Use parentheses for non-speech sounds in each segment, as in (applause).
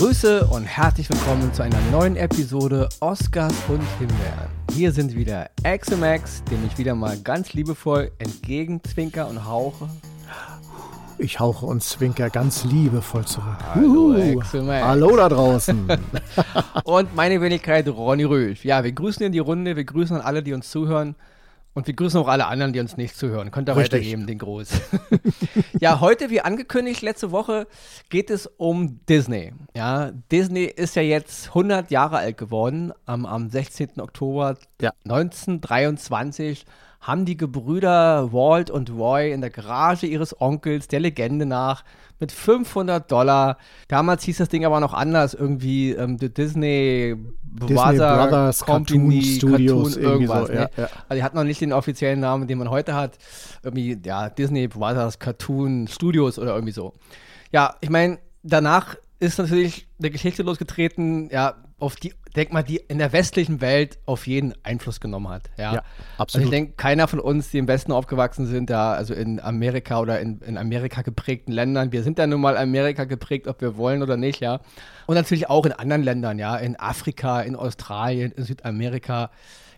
Grüße und herzlich willkommen zu einer neuen Episode Oscars und Himbeeren. Hier sind wieder Axemax, dem ich wieder mal ganz liebevoll entgegenzwinker und hauche. Ich hauche und zwinker ganz liebevoll zurück. Hallo. Axemax. Hallo da draußen. (laughs) Und meine Wenigkeit Ronny Rösch. Ja, wir grüßen in die Runde, wir grüßen an alle, die uns zuhören. Und wir grüßen auch alle anderen, die uns nicht zuhören. Könnt ihr Richtig. weitergeben, den Gruß. (laughs) ja, heute, wie angekündigt, letzte Woche geht es um Disney. Ja, Disney ist ja jetzt 100 Jahre alt geworden. Am, am 16. Oktober Ja. 1923 haben die Gebrüder Walt und Roy in der Garage ihres Onkels, der Legende nach, mit 500 Dollar. Damals hieß das Ding aber noch anders, irgendwie ähm, The Disney, Disney Brothers Cartoon Studios, irgendwie irgendwas. so, ne? ja, ja. Also die hatten noch nicht den offiziellen Namen, den man heute hat. Irgendwie, ja, Disney Brothers Cartoon Studios oder irgendwie so. Ja, ich meine, danach ist natürlich eine Geschichte losgetreten, ja, auf die, denk mal, die in der westlichen Welt auf jeden Einfluss genommen hat. Ja, Ja, Also absolut. ich denke, keiner von uns, die im Westen aufgewachsen sind, da, also in Amerika oder in, in Amerika geprägten Ländern, wir sind ja nun mal Amerika geprägt, ob wir wollen oder nicht, ja. Und natürlich auch in anderen Ländern, ja, in Afrika, in Australien, in Südamerika.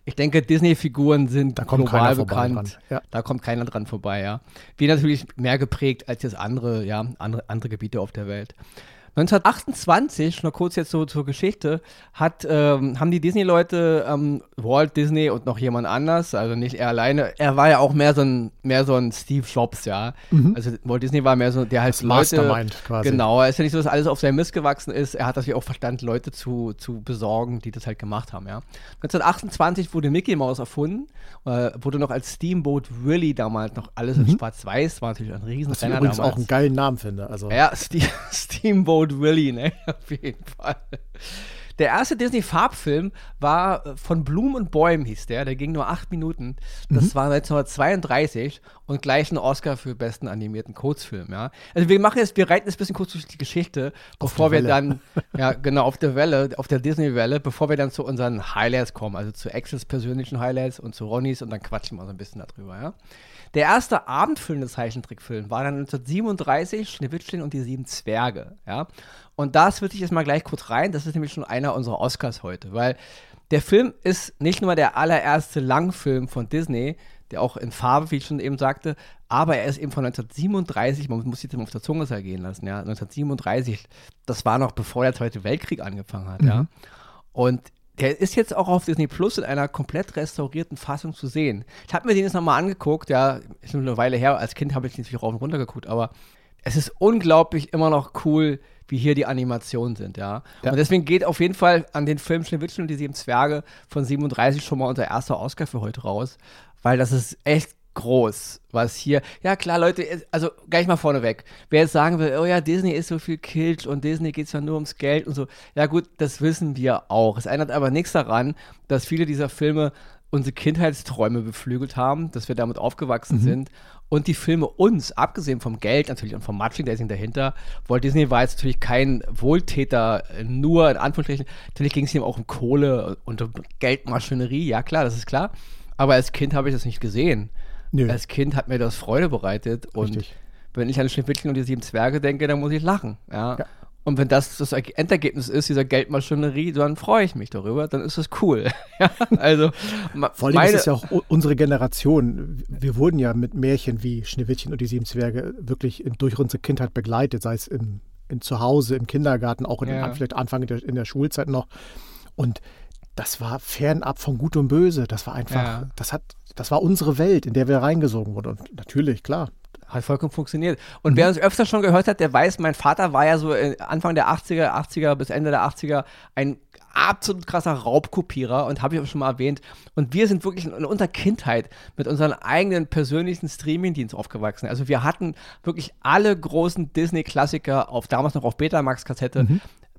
Ich denke, Disney-Figuren sind global bekannt. ja. Da kommt keiner dran vorbei, ja. Wir natürlich mehr geprägt als jetzt andere, ja, andere, andere Gebiete auf der Welt. 1928, nur kurz jetzt so zur Geschichte, hat, ähm, haben die Disney-Leute ähm, Walt Disney und noch jemand anders, also nicht er alleine. Er war ja auch mehr so ein, mehr so ein Steve Jobs, ja. Also Walt Disney war mehr so, der halt Mhm. Das Leute, Mastermind quasi. Genau, es ist ja nicht so, dass alles auf seinem Mist gewachsen ist. Er hat natürlich auch verstanden, Leute zu, zu besorgen, die das halt gemacht haben, ja. 1928 wurde Mickey Mouse erfunden, äh, wurde noch als Steamboat Willie damals noch alles in schwarz-weiß, war natürlich ein riesen Mhm. Was ich übrigens auch einen geilen Namen finde. Also, ja, Ste (laughs) Steamboat Willie, ne? (laughs) Auf jeden Fall. Der erste Disney-Farbfilm war äh, von Blumen und Bäumen, hieß der. Der ging nur acht Minuten. Das war 1932 und gleich ein Oscar für besten animierten Kurzfilm, ja. Also wir machen jetzt, wir reiten jetzt ein bisschen kurz durch die Geschichte, bevor wir dann, (laughs) ja, genau, auf der Welle, auf der Disney-Welle, bevor wir dann zu unseren Highlights kommen, also zu Axels persönlichen Highlights und zu Ronnys und dann quatschen wir so ein bisschen darüber, ja. Der erste abendfüllende Zeichentrickfilm war dann 1937 Schneewittchen und die sieben Zwerge, ja. Und das würde ich jetzt mal gleich kurz rein, das ist nämlich schon einer unserer Oscars heute, weil der Film ist nicht nur der allererste Langfilm von Disney, der auch in Farbe, wie ich schon eben sagte, aber er ist eben von 1937, man muss sich das mal auf der Zunge zergehen lassen, ja, 1937, das war noch bevor der Zweite Weltkrieg angefangen hat, ja. Und der ist jetzt auch auf Disney Plus in einer komplett restaurierten Fassung zu sehen. Ich habe mir den jetzt nochmal angeguckt, ja, ist nur eine Weile her, als Kind habe ich den natürlich rauf und runter geguckt, aber es ist unglaublich immer noch cool, wie hier die Animationen sind, ja. Ja. Und deswegen geht auf jeden Fall an den Film Schneewittchen und die sieben Zwerge von 37 schon mal unser erster Oscar für heute raus, weil das ist echt groß, was hier, ja klar, Leute, also gleich mal vorneweg, wer jetzt sagen will, oh ja, Disney ist so viel Kitsch und Disney geht es ja nur ums Geld und so, ja gut, das wissen wir auch. Es ändert aber nichts daran, dass viele dieser Filme unsere Kindheitsträume beflügelt haben, dass wir damit aufgewachsen sind. Und die Filme uns, abgesehen vom Geld natürlich und vom Merchandising dahinter, Walt Disney war jetzt natürlich kein Wohltäter, nur in Anführungsstrichen, natürlich ging es ihm auch um Kohle und um Geldmaschinerie, ja klar, das ist klar, aber als Kind habe ich das nicht gesehen. Nö. Als Kind hat mir das Freude bereitet und Richtig. wenn ich an Schneewittchen und die sieben Zwerge denke, dann muss ich lachen, ja. Ja. Und wenn das das Endergebnis ist, dieser Geldmaschinerie, dann freue ich mich darüber, dann ist das cool. (laughs) also, Vor allem meine, ist es ja auch unsere Generation. Wir wurden ja mit Märchen wie Schneewittchen und die sieben Zwerge wirklich durch unsere Kindheit begleitet, sei es im, in zu Hause, im Kindergarten, auch in, Ja. vielleicht Anfang in der, in der Schulzeit noch. Und das war fernab von Gut und Böse. Das war einfach, Ja. das hat, das war unsere Welt, in der wir reingesogen wurden. Und natürlich, klar. Hat vollkommen funktioniert. Und wer uns öfter schon gehört hat, der weiß, mein Vater war ja so äh, Anfang der 80er, 80er bis Ende der 80er ein absolut krasser Raubkopierer und habe ich auch schon mal erwähnt. Und wir sind wirklich in, unserer Kindheit mit unseren eigenen persönlichen Streamingdienst aufgewachsen. Also wir hatten wirklich alle großen Disney-Klassiker auf damals noch auf Betamax-Kassette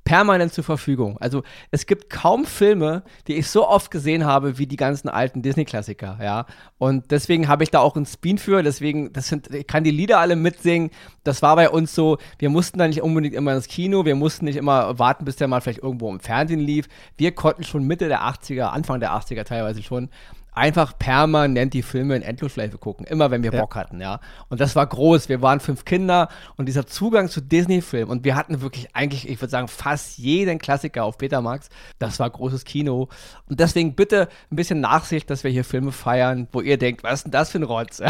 permanent zur Verfügung. Also es gibt kaum Filme, die ich so oft gesehen habe wie die ganzen alten Disney-Klassiker, ja. Und deswegen habe ich da auch einen Spin für. Deswegen, das sind, ich kann die Lieder alle mitsingen. Das war bei uns so. Wir mussten da nicht unbedingt immer ins Kino. Wir mussten nicht immer warten, bis der mal vielleicht irgendwo im Fernsehen lief. Wir konnten schon Mitte der 80er, Anfang der 80er teilweise schon einfach permanent die Filme in Endlosschleife gucken, immer wenn wir ja. Bock hatten, ja. Und das war groß. Wir waren fünf Kinder und dieser Zugang zu Disney-Filmen und wir hatten wirklich eigentlich, ich würde sagen, fast jeden Klassiker auf Betamax. Das war großes Kino. Und deswegen bitte ein bisschen Nachsicht, dass wir hier Filme feiern, wo ihr denkt, was ist denn das für ein Rotz?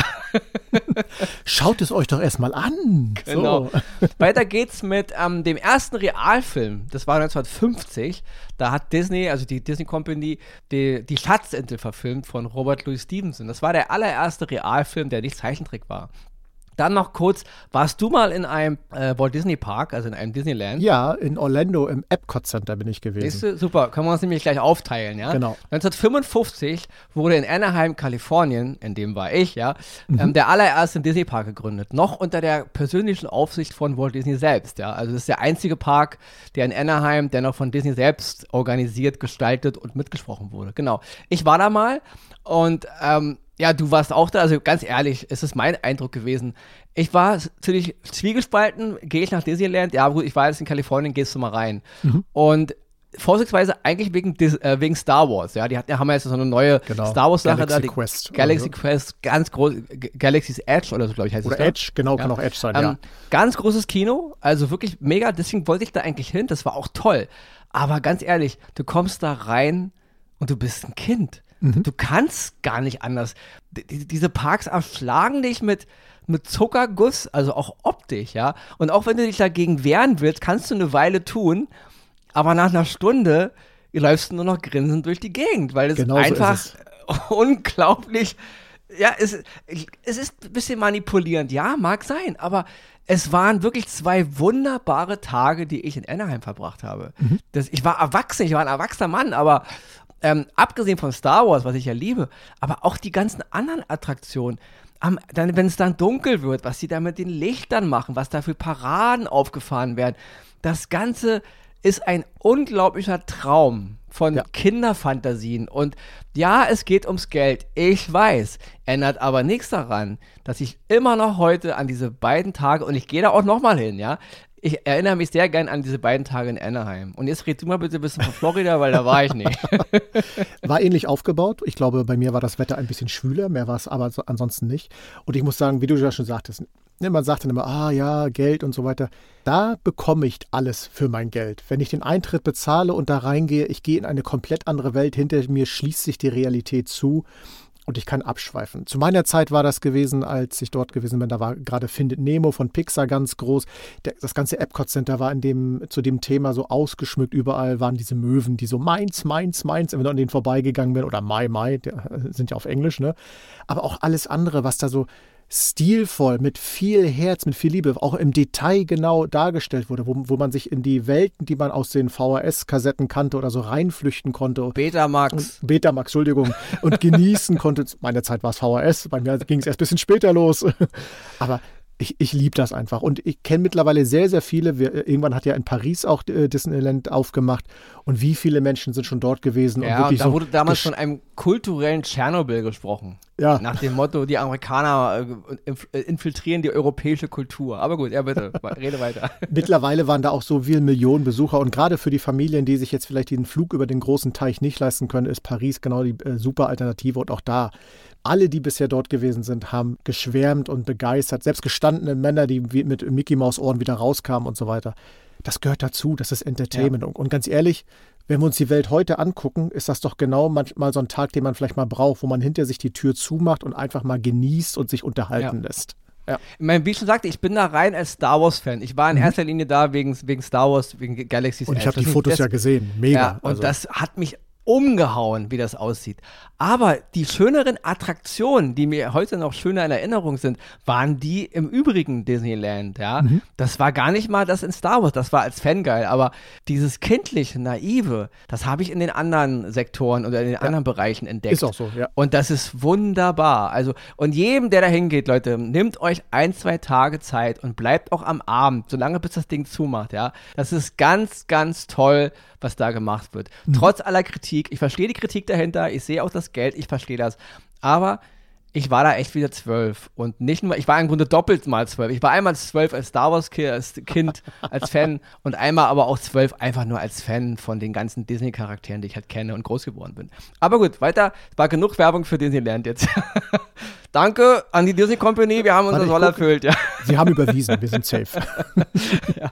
(laughs) Schaut es euch doch erstmal an. Genau. So. (laughs) Weiter geht's mit ähm, dem ersten Realfilm. Das war 1950. Da hat Disney, also die Disney Company, die, die Schatzinsel verfilmt von Robert Louis Stevenson. Das war der allererste Realfilm, der nicht Zeichentrick war. Dann noch kurz, warst du mal in einem äh, Walt Disney Park, also in einem Disneyland? Ja, in Orlando im Epcot Center bin ich gewesen. Du, super, können wir uns nämlich gleich aufteilen, ja? Genau. 1955 wurde in Anaheim, Kalifornien, in dem war ich, ja, mhm. ähm, der allererste Disney Park gegründet. Noch unter der persönlichen Aufsicht von Walt Disney selbst, ja. Also das ist der einzige Park, der in Anaheim, der noch von Disney selbst organisiert, gestaltet und mitgesprochen wurde. Genau. Ich war da mal und ähm, ja, du warst auch da, also ganz ehrlich, es ist mein Eindruck gewesen. Ich war ziemlich zwiegespalten, gehe ich nach Disneyland, ja gut, ich war jetzt in Kalifornien, gehst du mal rein. Mhm. Und vorsichtsweise eigentlich wegen, äh, wegen Star Wars, ja, die hat, haben ja jetzt so eine neue genau. Star Wars Sache da, die Quest Galaxy so. Quest, ganz groß, Galaxy's Edge oder so, glaube ich, heißt oder es. Oder Edge, genau, ja. kann auch Edge sein, ähm, ja. Ganz großes Kino, also wirklich mega, deswegen wollte ich da eigentlich hin, das war auch toll. Aber ganz ehrlich, du kommst da rein und du bist ein Kind. Mhm. Du kannst gar nicht anders. D diese Parks erschlagen dich mit, mit Zuckerguss, also auch optisch, ja. Und auch wenn du dich dagegen wehren willst, kannst du eine Weile tun, aber nach einer Stunde läufst du nur noch grinsend durch die Gegend, weil es genau einfach so es. (laughs) unglaublich, ja, es, es ist ein bisschen manipulierend, ja, mag sein, aber es waren wirklich zwei wunderbare Tage, die ich in Anaheim verbracht habe. Mhm. Das, ich war erwachsen, ich war ein erwachsener Mann, aber ähm, abgesehen von Star Wars, was ich ja liebe, aber auch die ganzen anderen Attraktionen. Am, dann, wenn es dann dunkel wird, was sie da mit den Lichtern machen, was da für Paraden aufgefahren werden. Das Ganze ist ein unglaublicher Traum von ja. Kinderfantasien. Und ja, es geht ums Geld. Ich weiß. Ändert aber nichts daran, dass ich immer noch heute an diese beiden Tage, und ich gehe da auch nochmal hin, ja, ich erinnere mich sehr gern an diese beiden Tage in Anaheim. Und jetzt red du mal bitte ein bisschen von Florida, weil da war ich nicht. (laughs) War ähnlich aufgebaut. Ich glaube, bei mir war das Wetter ein bisschen schwüler, mehr war es aber so, ansonsten nicht. Und ich muss sagen, wie du ja schon sagtest, ne, man sagt dann immer, ah ja, Geld und so weiter. Da bekomme ich alles für mein Geld. Wenn ich den Eintritt bezahle und da reingehe, ich gehe in eine komplett andere Welt, hinter mir schließt sich die Realität zu und ich kann abschweifen. Zu meiner Zeit war das gewesen, als ich dort gewesen bin, da war gerade Findet Nemo von Pixar ganz groß. Der, das ganze Epcot Center war in dem, zu dem Thema so ausgeschmückt. Überall waren diese Möwen, die so meins, meins, meins, wenn du an denen vorbeigegangen bin oder Mai, Mai, sind ja auf Englisch, ne? Aber auch alles andere, was da so stilvoll, mit viel Herz, mit viel Liebe, auch im Detail genau dargestellt wurde, wo, wo man sich in die Welten, die man aus den VHS-Kassetten kannte oder so reinflüchten konnte. Betamax. Betamax, Entschuldigung. Und genießen konnte. Meine Zeit war es VHS, bei mir ging es erst ein bisschen später los. (laughs) Aber ich, ich liebe das einfach. Und ich kenne mittlerweile sehr, sehr viele. Wir, irgendwann hat ja in Paris auch äh, Disneyland aufgemacht. Und wie viele Menschen sind schon dort gewesen? Ja, und, und da so wurde damals von einem kulturellen Tschernobyl gesprochen. Ja. Nach dem Motto, die Amerikaner äh, infiltrieren die europäische Kultur. Aber gut, ja bitte, rede weiter. (laughs) Mittlerweile waren da auch so viele Millionen Besucher. Und gerade für die Familien, die sich jetzt vielleicht den Flug über den großen Teich nicht leisten können, ist Paris genau die äh, super Alternative. Und auch da alle, die bisher dort gewesen sind, haben geschwärmt und begeistert. Selbst gestandene Männer, die mit Mickey Maus Ohren wieder rauskamen und so weiter. Das gehört dazu, das ist Entertainment. Ja. Und ganz ehrlich, wenn wir uns die Welt heute angucken, ist das doch genau manchmal so ein Tag, den man vielleicht mal braucht, wo man hinter sich die Tür zumacht und einfach mal genießt und sich unterhalten ja. lässt. Ja. Ich meine, wie ich schon sagte, ich bin da rein als Star Wars-Fan. Ich war in mhm. erster Linie da wegen, wegen Star Wars, wegen Galaxy's Und ich habe die Fotos ja gesehen. Mega. Ja, und also. das hat mich umgehauen, wie das aussieht. Aber die schöneren Attraktionen, die mir heute noch schöner in Erinnerung sind, waren die im übrigen Disneyland, ja. Mhm. Das war gar nicht mal das in Star Wars, das war als Fan geil, aber dieses kindliche, naive, das habe ich in den anderen Sektoren oder in den ja. anderen Bereichen entdeckt. Ist auch so, ja. Und das ist wunderbar. Also, und jedem, der da hingeht, Leute, nehmt euch ein, zwei Tage Zeit und bleibt auch am Abend, solange bis das Ding zumacht, ja. Das ist ganz, ganz toll was da gemacht wird. Mhm. Trotz aller Kritik, ich verstehe die Kritik dahinter, ich sehe auch das Geld, ich verstehe das. Aber ich war da echt wieder zwölf. Und nicht nur, ich war im Grunde doppelt mal zwölf. Ich war einmal zwölf als Star Wars -Kind, als Kind, als Fan (laughs) und einmal aber auch zwölf einfach nur als Fan von den ganzen Disney-Charakteren, die ich halt kenne und groß geworden bin. Aber gut, weiter. Es war genug Werbung für Disneyland jetzt. (laughs) Danke an die Disney Company, wir haben unser Soll erfüllt. Ja. Sie haben überwiesen, wir sind safe. (laughs) ja.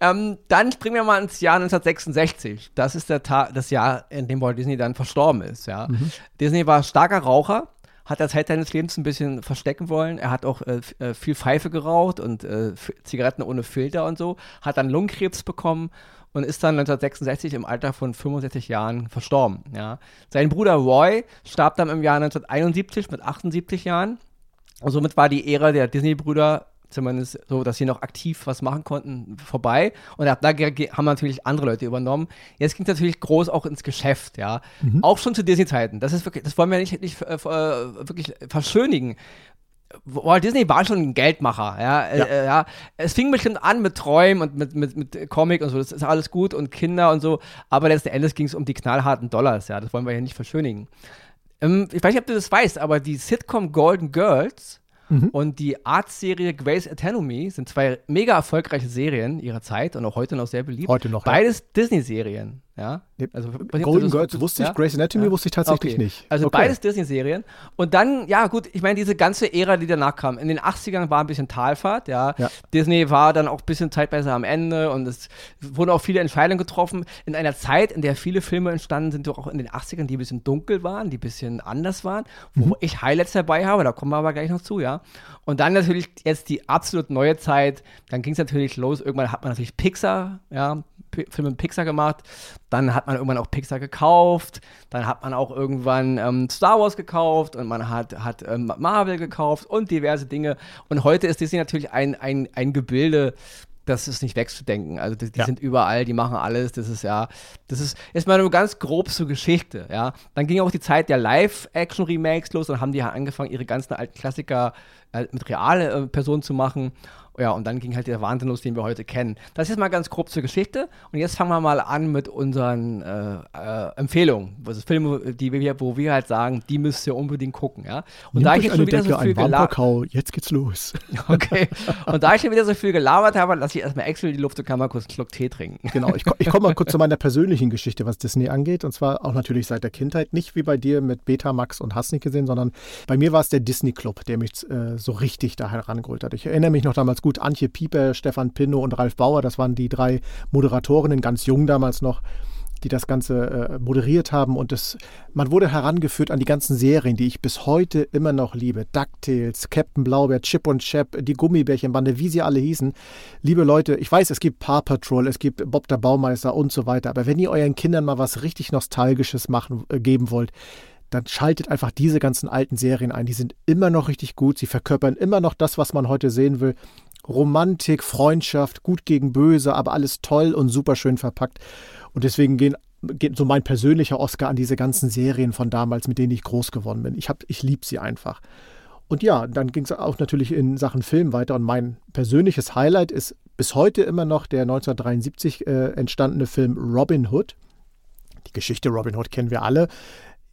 Ähm, dann springen wir mal ins Jahr 1966. Das ist der Tag, das Jahr, in dem Walt Disney dann verstorben ist. Ja. Mhm. Disney war starker Raucher hat er Zeit seines Lebens ein bisschen verstecken wollen. Er hat auch äh, äh viel Pfeife geraucht und äh, Zigaretten ohne Filter und so, hat dann Lungenkrebs bekommen und ist dann 1966 im Alter von 65 Jahren verstorben. Ja. Sein Bruder Roy starb dann im Jahr 1971 mit 78 Jahren. Und somit war die Ära der Disney-Brüder zumindest so, dass sie noch aktiv was machen konnten, vorbei. Und da haben natürlich andere Leute übernommen. Jetzt ging es natürlich groß auch ins Geschäft, ja. Mhm. Auch schon zu Disney-Zeiten. Das ist wirklich, das wollen wir nicht, nicht äh, äh wirklich verschönigen. Walt Disney war schon ein Geldmacher, ja. Äh, ja. Äh, ja. Es fing bestimmt an mit Träumen und mit, mit, mit Comic und so, das ist alles gut und Kinder und so, aber letzten Endes ging es um die knallharten Dollars, ja. Das wollen wir hier nicht verschönigen. Ähm, ich weiß nicht, ob du das weißt, aber die Sitcom Golden Girls Mhm. Und die Art-Serie Grey's Anatomy sind zwei mega erfolgreiche Serien ihrer Zeit und auch heute noch sehr beliebt. Heute noch. Beides ja. Disney-Serien. Ja, also, Golden Girls wusste ich, ja? Grey's Anatomy ja? wusste ich tatsächlich okay. nicht. Also okay. beides Disney-Serien. Und dann, ja gut, ich meine, diese ganze Ära, die danach kam, in den 80ern war ein bisschen Talfahrt, ja. ja. Disney war dann auch ein bisschen zeitweise am Ende und es wurden auch viele Entscheidungen getroffen. In einer Zeit, in der viele Filme entstanden sind, doch auch in den 80ern, die ein bisschen dunkel waren, die ein bisschen anders waren, wo mhm. ich Highlights dabei habe, da kommen wir aber gleich noch zu, ja. Und dann natürlich jetzt die absolut neue Zeit, dann ging es natürlich los, irgendwann hat man natürlich Pixar, ja, Filme mit Pixar gemacht. Dann hat man irgendwann auch Pixar gekauft. Dann hat man auch irgendwann ähm, Star Wars gekauft und man hat, hat ähm, Marvel gekauft und diverse Dinge. Und heute ist Disney natürlich ein, ein, ein Gebilde, das ist nicht wegzudenken. Also die, die ja. sind überall, die machen alles. Das ist ja, das ist erstmal nur ganz grob zur Geschichte, ja. Dann ging auch die Zeit der Live-Action-Remakes los und haben die angefangen, ihre ganzen alten Klassiker äh, mit realen äh, Personen zu machen. Ja, und dann ging halt der Wahnsinn los, den wir heute kennen. Das ist mal ganz grob zur Geschichte. Und jetzt fangen wir mal an mit unseren äh, äh, Empfehlungen. Also Filme, die wir, wo wir halt sagen, die müsst ihr unbedingt gucken, ja. Und Nehmt da ich jetzt schon wieder Decke, so viel gelabert jetzt geht's los. (laughs) Okay. Und da ich schon wieder so viel gelabert habe, lasse ich erstmal Excel die Luft und kann mal kurz einen Schluck Tee trinken. Genau, ich, ich komme mal kurz (laughs) zu meiner persönlichen Geschichte, was Disney angeht. Und zwar auch natürlich seit der Kindheit. Nicht wie bei dir mit Betamax und Hast nicht gesehen, sondern bei mir war es der Disney Club, der mich äh, so richtig da herangeholt hat. Ich erinnere mich noch damals gut gut, Antje Pieper, Stefan Pinno und Ralf Bauer, das waren die drei Moderatorinnen, ganz jung damals noch, die das Ganze äh, moderiert haben. Und das, man wurde herangeführt an die ganzen Serien, die ich bis heute immer noch liebe. DuckTales, Captain Blaubeer, Chip und Chap, die Gummibärchenbande, wie sie alle hießen. Liebe Leute, ich weiß, es gibt Paw Patrol, es gibt Bob der Baumeister und so weiter. Aber wenn ihr euren Kindern mal was richtig Nostalgisches machen, äh, geben wollt, dann schaltet einfach diese ganzen alten Serien ein. Die sind immer noch richtig gut. Sie verkörpern immer noch das, was man heute sehen will. Romantik, Freundschaft, gut gegen böse, aber alles toll und super schön verpackt. Und deswegen gehen, geht so mein persönlicher Oscar an diese ganzen Serien von damals, mit denen ich groß geworden bin. Ich, ich liebe sie einfach. Und ja, dann ging es auch natürlich in Sachen Film weiter. Und mein persönliches Highlight ist bis heute immer noch der 1973 äh, entstandene Film Robin Hood. Die Geschichte Robin Hood kennen wir alle.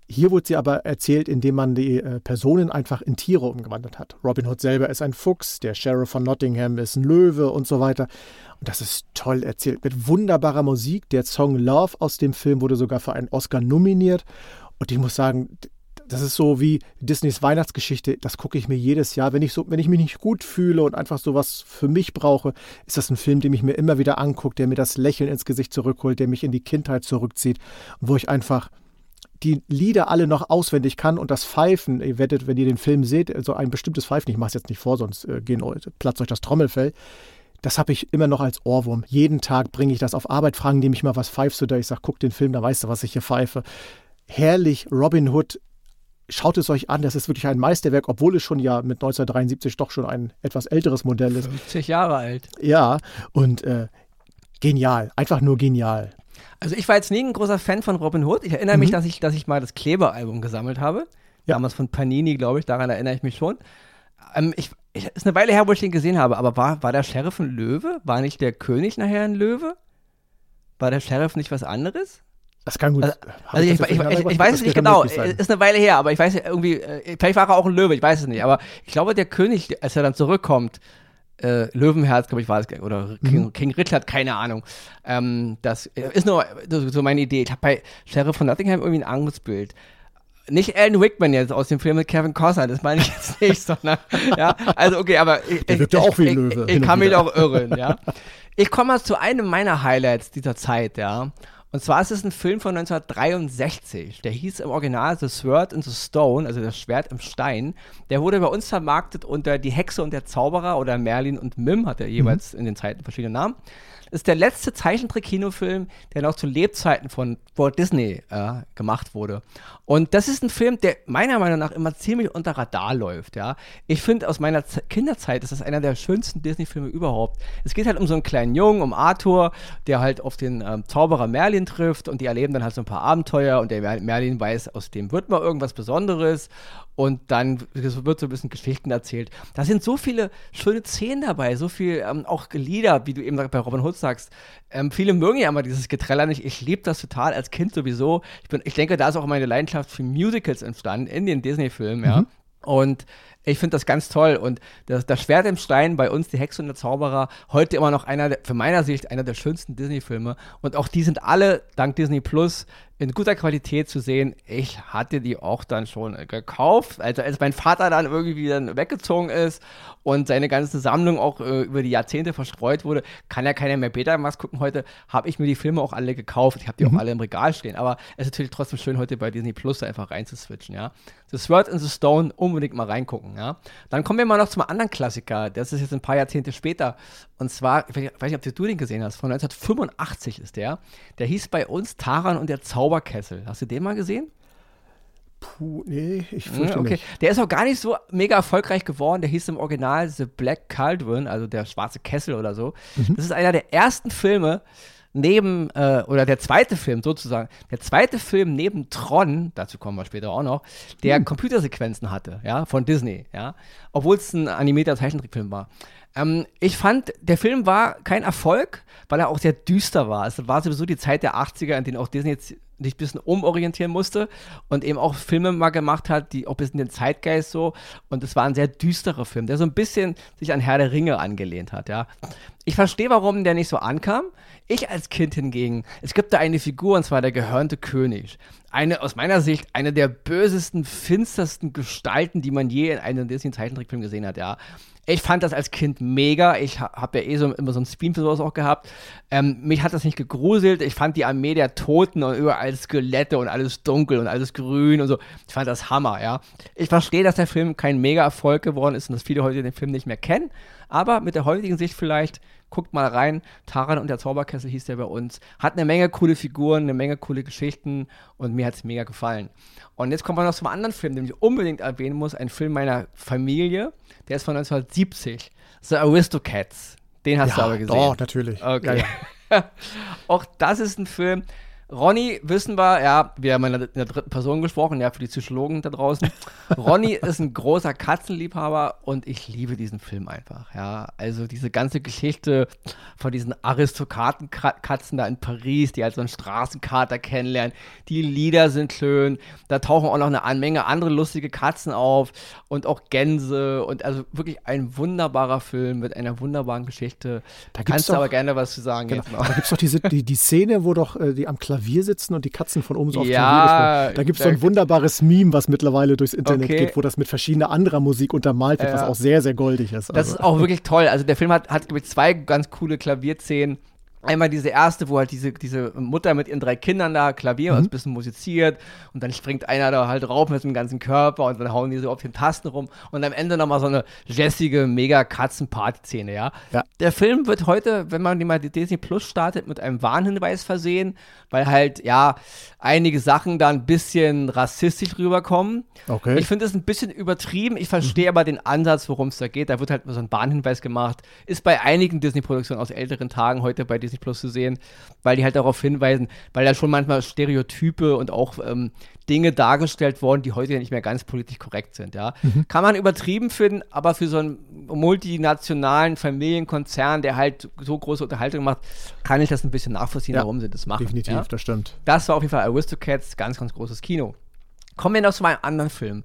Hier wurde sie aber erzählt, indem man die äh, Personen einfach in Tiere umgewandelt hat. Robin Hood selber ist ein Fuchs, der Sheriff von Nottingham ist ein Löwe und so weiter. Und das ist toll erzählt mit wunderbarer Musik. Der Song Love aus dem Film wurde sogar für einen Oscar nominiert. Und ich muss sagen, das ist so wie Disneys Weihnachtsgeschichte. Das gucke ich mir jedes Jahr. Wenn ich, so, wenn ich mich nicht gut fühle und einfach so was für mich brauche, ist das ein Film, den ich mir immer wieder angucke, der mir das Lächeln ins Gesicht zurückholt, der mich in die Kindheit zurückzieht, wo ich einfach die Lieder alle noch auswendig kann und das Pfeifen, ihr werdet, wenn ihr den Film seht, so also ein bestimmtes Pfeifen, ich mache es jetzt nicht vor, sonst äh, gehen, platzt euch das Trommelfell. Das habe ich immer noch als Ohrwurm. Jeden Tag bringe ich das auf Arbeit, fragen die mich mal, was pfeifst du da? Ich sage, guck den Film, da weißt du, was ich hier pfeife. Herrlich, Robin Hood, schaut es euch an, das ist wirklich ein Meisterwerk, obwohl es schon ja mit 1973 doch schon ein etwas älteres Modell ist. 50 Jahre alt. Ja, und äh, genial, einfach nur genial. Also ich war jetzt nie ein großer Fan von Robin Hood. Ich erinnere mhm. mich, dass ich, dass ich mal das Kleber-Album gesammelt habe. Ja. Damals von Panini, glaube ich. Daran erinnere ich mich schon. Ähm, ich, ich, ist eine Weile her, wo ich den gesehen habe. Aber war, war der Sheriff ein Löwe? War nicht der König nachher ein Löwe? War der Sheriff nicht was anderes? Das kann gut. Also, also ich, ich, ich, ich, weiß es nicht genau. Ist eine Weile her, aber ich weiß irgendwie, äh, vielleicht war er auch ein Löwe, ich weiß es nicht. Aber ich glaube, der König, als er dann zurückkommt, äh, Löwenherz, glaube ich, war es, oder King, mhm. King Richard, keine Ahnung. Ähm, das ist nur so meine Idee. Ich habe bei Sheriff von Nottingham irgendwie ein Angstbild. Nicht Alan Wickman jetzt aus dem Film mit Kevin Costner, das meine ich jetzt (laughs) nicht, sondern, ja, also okay, aber ich, Der wirkt ja auch wie ein Löwe. Ich, ich kann mich auch irren, ja. Ich komme mal zu einem meiner Highlights dieser Zeit, ja. Und zwar ist es ein Film von 1963. Der hieß im Original The Sword in the Stone, also das Schwert im Stein. Der wurde bei uns vermarktet unter Die Hexe und der Zauberer oder Merlin und Mim, hat er jeweils mhm. in den Zeiten verschiedene Namen ist der letzte Zeichentrick-Kinofilm, der noch zu Lebzeiten von Walt Disney äh, gemacht wurde. Und das ist ein Film, der meiner Meinung nach immer ziemlich unter Radar läuft. Ja? Ich finde, aus meiner Z Kinderzeit ist das einer der schönsten Disney-Filme überhaupt. Es geht halt um so einen kleinen Jungen, um Arthur, der halt auf den ähm, Zauberer Merlin trifft und die erleben dann halt so ein paar Abenteuer und der Merlin weiß, aus dem wird mal irgendwas Besonderes und dann wird so ein bisschen Geschichten erzählt. Da sind so viele schöne Szenen dabei, so viel ähm, auch Lieder, wie du eben bei Robin Hood sagst. Ähm, viele mögen ja immer dieses Getreller nicht. Ich liebe das total als Kind sowieso. Ich, bin, ich denke, da ist auch meine Leidenschaft für Musicals entstanden in den Disney-Filmen, ja. Mhm. Und ich finde das ganz toll. Und das, das, Schwert im Stein bei uns, die Hexe und der Zauberer, heute immer noch einer, der, für meiner Sicht, einer der schönsten Disney-Filme. Und auch die sind alle dank Disney Plus in guter Qualität zu sehen. Ich hatte die auch dann schon gekauft. Also als mein Vater dann irgendwie dann weggezogen ist und seine ganze Sammlung auch äh, über die Jahrzehnte verstreut wurde, kann ja keiner mehr Betamax gucken heute, habe ich mir die Filme auch alle gekauft. Ich habe die mhm. auch alle im Regal stehen. Aber es ist natürlich trotzdem schön, heute bei Disney Plus einfach reinzuswitchen, ja. The Sword in the Stone, unbedingt mal reingucken, ja. Dann kommen wir mal noch zum anderen Klassiker. Das ist jetzt ein paar Jahrzehnte später. Und zwar, ich weiß nicht, ob du den gesehen hast, von 1985 ist der. Der hieß bei uns Taran und der Zauberkessel. Hast du den mal gesehen? Puh, nee, ich fürchte okay. nicht. Der ist auch gar nicht so mega erfolgreich geworden. Der hieß im Original The Black Cauldron, also der schwarze Kessel oder so. Mhm. Das ist einer der ersten Filme, neben, äh, oder der zweite Film sozusagen, der zweite Film neben Tron, dazu kommen wir später auch noch, der hm. Computersequenzen hatte, ja, von Disney, ja, obwohl es ein animierter Zeichentrickfilm war. Ähm, ich fand, der Film war kein Erfolg, weil er auch sehr düster war. Es war sowieso die Zeit der 80er, in denen auch Disney sich ein bisschen umorientieren musste und eben auch Filme mal gemacht hat, die auch ein bisschen den Zeitgeist so. Und es war ein sehr düsterer Film, der so ein bisschen sich an Herr der Ringe angelehnt hat, ja. Ich verstehe, warum der nicht so ankam. Ich als Kind hingegen, es gibt da eine Figur, und zwar der gehörnte König. Eine, aus meiner Sicht, eine der bösesten, finstersten Gestalten, die man je in einem Disney-Zeichentrickfilm gesehen hat, ja. Ich fand das als Kind mega. Ich habe ja eh so, immer so ein Spleen für sowas auch gehabt. Ähm, mich hat das nicht gegruselt. Ich fand die Armee der Toten und überall Skelette und alles dunkel und alles grün und so. Ich fand das Hammer, ja. Ich verstehe, dass der Film kein Mega-Erfolg geworden ist und dass viele heute den Film nicht mehr kennen. Aber mit der heutigen Sicht vielleicht, guckt mal rein. Taran und der Zauberkessel hieß der bei uns. Hat eine Menge coole Figuren, eine Menge coole Geschichten und mir hat es mega gefallen. Und jetzt kommen wir noch zum anderen Film, den ich unbedingt erwähnen muss. Ein Film meiner Familie. Der ist von 1970. The Aristocats. Den hast ja, du aber gesehen. Doch, natürlich. Okay. Ja, ja. (laughs) Auch das ist ein Film, Ronny, wissen wir, ja, wir haben in der, dritten Person gesprochen, ja, für die Psychologen da draußen. Ronny (laughs) ist ein großer Katzenliebhaber und ich liebe diesen Film einfach, ja. Also diese ganze Geschichte von diesen Aristokratenkatzen da in Paris, die halt so einen Straßenkater kennenlernen. Die Lieder sind schön, da tauchen auch noch eine Menge andere lustige Katzen auf und auch Gänse und also wirklich ein wunderbarer Film mit einer wunderbaren Geschichte. Da kannst du aber gerne was zu sagen genau, Da gibt es doch diese, die, die Szene, wo doch äh, die am Klavier Klavier sitzen und die Katzen von oben so auf ja, Klavier spielen. Da gibt es so ein wunderbares Meme, was mittlerweile durchs Internet okay. geht, wo das mit verschiedener anderer Musik untermalt wird, ja. was auch sehr, sehr goldig ist. Das also. ist auch wirklich toll. Also der Film hat, hat glaube ich, zwei ganz coole Klavierszenen Einmal diese erste, wo halt diese, diese Mutter mit ihren drei Kindern da Klavier mhm. ein bisschen musiziert und dann springt einer da halt rauf mit dem ganzen Körper und dann hauen die so auf den Tasten rum und am Ende nochmal so eine jessige, mega Katzen-Party-Szene, ja? ja? Der Film wird heute, wenn man die mal Disney Plus startet, mit einem Warnhinweis versehen, weil halt, ja, einige Sachen da ein bisschen rassistisch rüberkommen. Okay. Ich finde es ein bisschen übertrieben. Ich verstehe mhm. aber den Ansatz, worum es da geht. Da wird halt so ein Warnhinweis gemacht. Ist bei einigen Disney-Produktionen aus älteren Tagen heute bei Disney Disney Plus zu sehen, weil die halt darauf hinweisen, weil da schon manchmal Stereotype und auch ähm, Dinge dargestellt worden, die heute ja nicht mehr ganz politisch korrekt sind, ja. Mhm. Kann man übertrieben finden, aber für so einen multinationalen Familienkonzern, der halt so große Unterhaltung macht, kann ich das ein bisschen nachvollziehen, ja, warum sie das machen. Definitiv, ja? das stimmt. Das war auf jeden Fall Aristocats, ganz, ganz großes Kino. Kommen wir noch zu meinem anderen Film.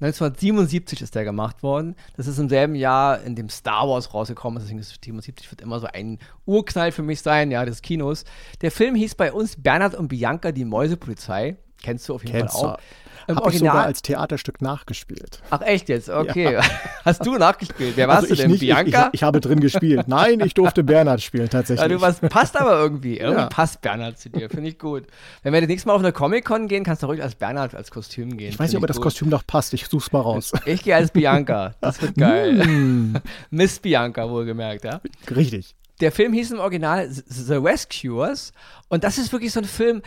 1977 ist der gemacht worden. Das ist im selben Jahr, in dem Star Wars rausgekommen ist. Deswegen ist 77 wird immer so ein Urknall für mich sein, ja, des Kinos. Der Film hieß bei uns Bernhard und Bianca, die Mäusepolizei. Kennst du auf jeden Kennst Fall auch. Im Hab Original. ich sogar als Theaterstück nachgespielt. Ach echt jetzt? Okay. Ja. (laughs) Hast du nachgespielt? Wer warst also du denn? Nicht, Bianca? Ich, ich, habe drin gespielt. (laughs) Nein, ich durfte Bernhard spielen tatsächlich. Ja, du warst, passt aber irgendwie. (laughs) Irgendwie ja. passt Bernhard zu dir. Finde ich gut. Wenn wir das nächste Mal auf eine Comic-Con gehen, kannst du ruhig als Bernhard als Kostüm gehen. Ich weiß nicht, ob das Kostüm noch passt. Ich such's mal raus. Ich gehe als Bianca. Das wird geil. Mm. Miss Bianca wohlgemerkt, ja? Richtig. Der Film hieß im Original The Rescuers und das ist wirklich so ein Film,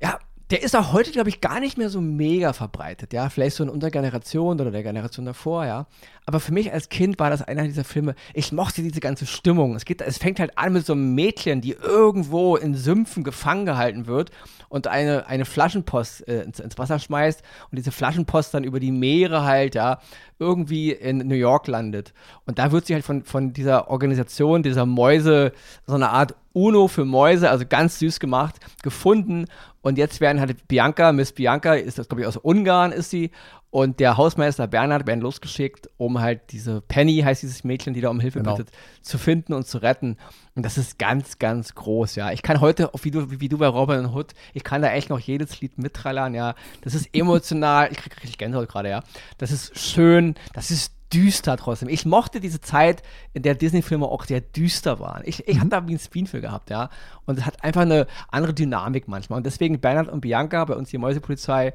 ja, der ist auch heute, glaube ich, gar nicht mehr so mega verbreitet, ja. Vielleicht so in unserer Generation oder der Generation davor, ja. Aber für mich als Kind war das einer dieser Filme, ich mochte diese ganze Stimmung. Es, geht, es fängt halt an mit so einem Mädchen, die irgendwo in Sümpfen gefangen gehalten wird und eine, eine Flaschenpost äh, ins, ins, Wasser schmeißt und diese Flaschenpost dann über die Meere halt, ja, irgendwie in New York landet. Und da wird sie halt von, von dieser Organisation, dieser Mäuse, so eine Art UNO für Mäuse, also ganz süß gemacht, gefunden. Und jetzt werden halt Bianca, Miss Bianca, ist das, glaube ich, aus Ungarn ist sie, und der Hausmeister Bernhard werden losgeschickt, um halt diese Penny, heißt dieses Mädchen, die da um Hilfe genau. bittet, zu finden und zu retten. Und das ist ganz, ganz groß, ja. Ich kann heute, wie du, wie du bei Robin Hood, ich kann da echt noch jedes Lied mittrallern, ja. Das ist emotional, ich krieg richtig Gänsehaut gerade, ja. Das ist schön, das ist düster trotzdem. Ich mochte diese Zeit, in der Disney-Filme auch sehr düster waren. Ich, ich mhm. hatte da wie ein Spin für gehabt, ja. Und es hat einfach eine andere Dynamik manchmal. Und deswegen Bernhard und Bianca, bei uns die Mäusepolizei,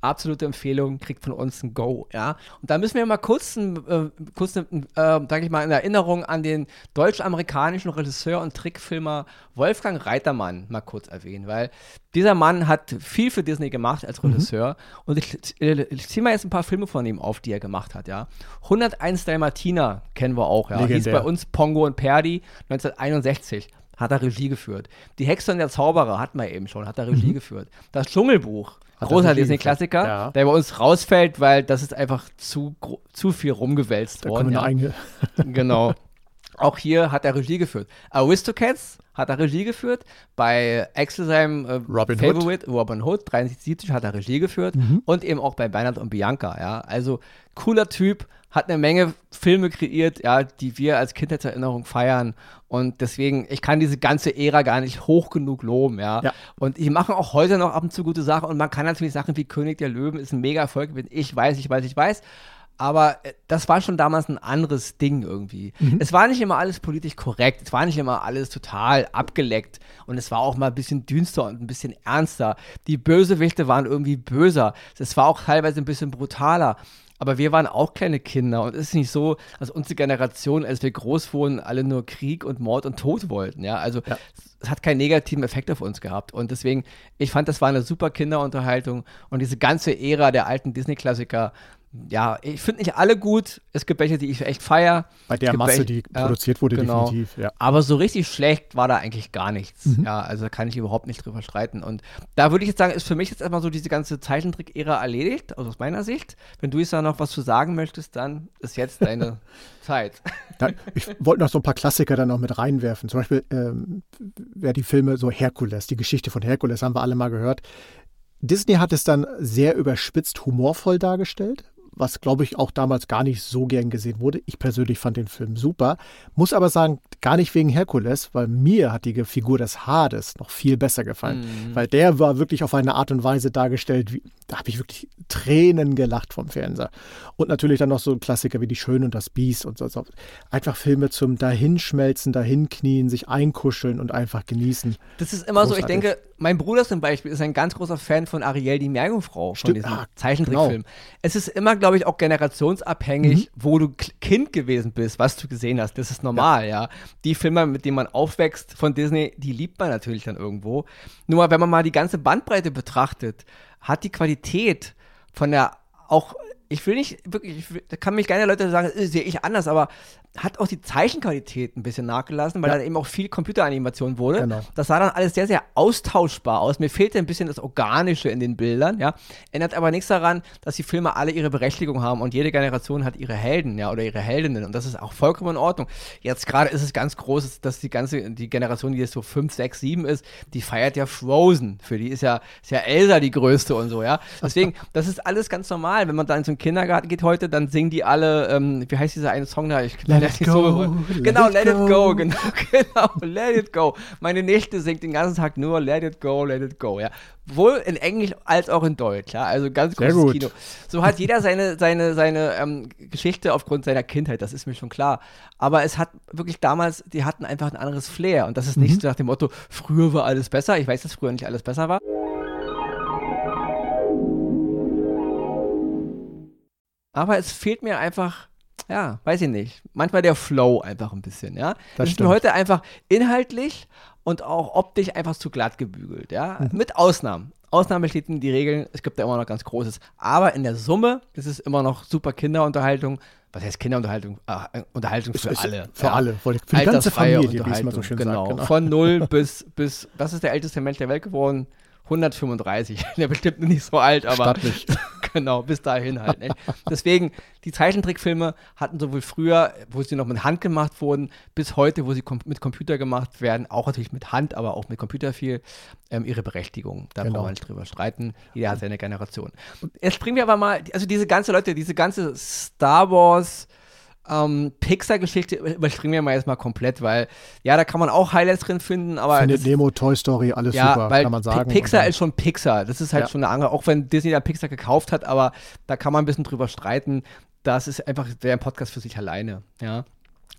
absolute Empfehlung, kriegt von uns ein Go, ja. Und da müssen wir mal kurz, äh, kurz äh, sage ich mal, in Erinnerung an den deutsch-amerikanischen Regisseur und Trickfilmer Wolfgang Reitermann mal kurz erwähnen, weil dieser Mann hat viel für Disney gemacht als mhm. Regisseur mhm. und ich, ich ziehe mal jetzt ein paar Filme von ihm auf, die er gemacht hat, ja. 101 Dalmatiner kennen wir auch, ja. Hieß bei uns Pongo und Perdi 1961 hat er Regie geführt. Die Hexe und der Zauberer hatten wir eben schon, hat er Regie mhm. geführt. Das Dschungelbuch Großer Disney-Klassiker, ja. der bei uns rausfällt, weil das ist einfach zu, zu viel rumgewälzt da worden. Ja. genau. (laughs) Auch hier hat er Regie geführt. Aristocats hat er Regie geführt. Bei Axel seinem äh, Robin Favorite, Hood. Robin Hood, 73 hat er Regie geführt. Mhm. Und eben auch bei Bernhard und Bianca. Ja. Also cooler Typ, hat eine Menge Filme kreiert, ja, die wir als Kindheitserinnerung feiern. Und deswegen, ich kann diese ganze Ära gar nicht hoch genug loben, ja. ja. Und die machen auch heute noch ab und zu gute Sachen. Und man kann natürlich Sachen wie König der Löwen ist ein mega Erfolg, wenn ich weiß, ich weiß, ich weiß. Aber äh, das war schon damals ein anderes Ding irgendwie. Mhm. Es war nicht immer alles politisch korrekt, es war nicht immer alles total abgeleckt und es war auch mal ein bisschen düster und ein bisschen ernster. Die Bösewichte waren irgendwie böser. Es war auch teilweise ein bisschen brutaler. Aber wir waren auch kleine Kinder und es ist nicht so, dass unsere Generation, als wir groß wurden, alle nur Krieg und Mord und Tod wollten. Ja, also ja. es hat keinen negativen Effekt auf uns gehabt. Und deswegen, ich fand, das war eine super Kinderunterhaltung und diese ganze Ära der alten Disney-Klassiker ja, ich finde nicht alle gut. Es gibt welche, die ich echt feiere. Bei der Masse, welche, die äh, produziert wurde, genau. definitiv. Ja. Aber so richtig schlecht war da eigentlich gar nichts. Mhm. Ja, also da kann ich überhaupt nicht drüber streiten. Und da würde ich jetzt sagen, ist für mich jetzt erstmal so diese ganze Zeichentrick-Ära erledigt, also aus meiner Sicht. Wenn du jetzt da noch was zu sagen möchtest, dann ist jetzt deine (laughs) Zeit. Ja, ich wollte noch so ein paar Klassiker dann noch mit reinwerfen. Zum Beispiel, ähm, wer die Filme so Herkules, die Geschichte von Herkules haben wir alle mal gehört. Disney hat es dann sehr überspitzt humorvoll dargestellt, was glaube ich auch damals gar nicht so gern gesehen wurde. Ich persönlich fand den Film super, muss aber sagen, gar nicht wegen Herkules, weil mir hat die Figur des Hades noch viel besser gefallen, mhm. weil der war wirklich auf eine Art und Weise dargestellt, wie, da habe ich wirklich Tränen gelacht vom Fernseher. Und natürlich dann noch so Klassiker wie Die Schöne und das Biest und so. Einfach Filme zum Dahinschmelzen, Dahinknien, sich einkuscheln und einfach genießen. Das ist immer Großartig. so, ich denke, mein Bruder zum Beispiel ist ein ganz großer Fan von Ariel, die Meerjungfrau, von diesem ah, Zeichentrickfilm. Genau. Es ist immer, glaube ich, auch generationsabhängig, mhm. wo du Kind gewesen bist, was du gesehen hast. Das ist normal, ja. ja. Die Filme, mit denen man aufwächst von Disney, die liebt man natürlich dann irgendwo. Nur wenn man mal die ganze Bandbreite betrachtet, hat die Qualität von der auch ich will nicht wirklich, ich will, da kann mich gerne Leute sagen, äh, sehe ich anders, aber hat auch die Zeichenqualität ein bisschen nachgelassen, weil Ja. dann eben auch viel Computeranimation wurde. Genau. Das sah dann alles sehr, sehr austauschbar aus. Mir fehlte ein bisschen das Organische in den Bildern, ja. Ändert aber nichts daran, dass die Filme alle ihre Berechtigung haben und jede Generation hat ihre Helden, ja, oder ihre Heldinnen. Und das ist auch vollkommen in Ordnung. Jetzt gerade ist es ganz groß, dass die ganze, die Generation, die jetzt so 5, 6, 7 ist, die feiert ja Frozen. Für die ist ja, ist ja Elsa die größte und so, ja. Deswegen, (laughs) das ist alles ganz normal. Wenn man dann in so einen Kindergarten geht heute, dann singen die alle, ähm, wie heißt dieser eine Song da? Ich Let der it go, let Genau, it let it go. go, genau, (laughs) genau, let it go. Meine Nichte singt den ganzen Tag nur let it go, let it go, ja. Wohl in Englisch als auch in Deutsch, ja. Also ganz Sehr großes gut. Kino. So hat jeder seine, seine, seine ähm, Geschichte aufgrund seiner Kindheit, das ist mir schon klar. Aber es hat wirklich damals, die hatten einfach ein anderes Flair. Und das ist Mhm. nicht so nach dem Motto, früher war alles besser. Ich weiß, dass früher nicht alles besser war. Aber es fehlt mir einfach, ja, weiß ich nicht, manchmal der Flow einfach ein bisschen, ja. Das ist stimmt. mir heute einfach inhaltlich und auch optisch einfach zu glatt gebügelt, ja. Mhm. Mit Ausnahmen. Ausnahmen bestätigen die Regeln, es gibt da immer noch ganz Großes. Aber in der Summe ist es immer noch super Kinderunterhaltung. Was heißt Kinderunterhaltung? Ah, äh, Unterhaltung für Ist- alle. Für ja. alle. Für die ganze Familie, wie es immer so schön genau. sagt. Genau. Von 0 (laughs) bis, bis, was ist der älteste Mensch der Welt geworden? 135. (laughs) Der bestimmt nicht so alt, aber Stattlich. Genau, bis dahin halt. Nicht? Deswegen, die Zeichentrickfilme hatten sowohl früher, wo sie noch mit Hand gemacht wurden, bis heute, wo sie kom mit Computer gemacht werden, auch natürlich mit Hand, aber auch mit Computer viel, ähm, ihre Berechtigung. Da Genau. brauchen wir nicht drüber streiten. Jeder hat seine Generation. Jetzt springen wir aber mal, also diese ganze Leute, diese ganze Star Wars, ähm, Pixar-Geschichte überspringen wir mal jetzt mal komplett, weil ja, da kann man auch Highlights drin finden, aber Findet Nemo, Toy Story, alles ja, super, weil kann man sagen. Pixar ist schon Pixar. Das ist halt Ja. schon eine andere, auch wenn Disney da Pixar gekauft hat, aber da kann man ein bisschen drüber streiten. Das ist einfach der Podcast für sich alleine, ja.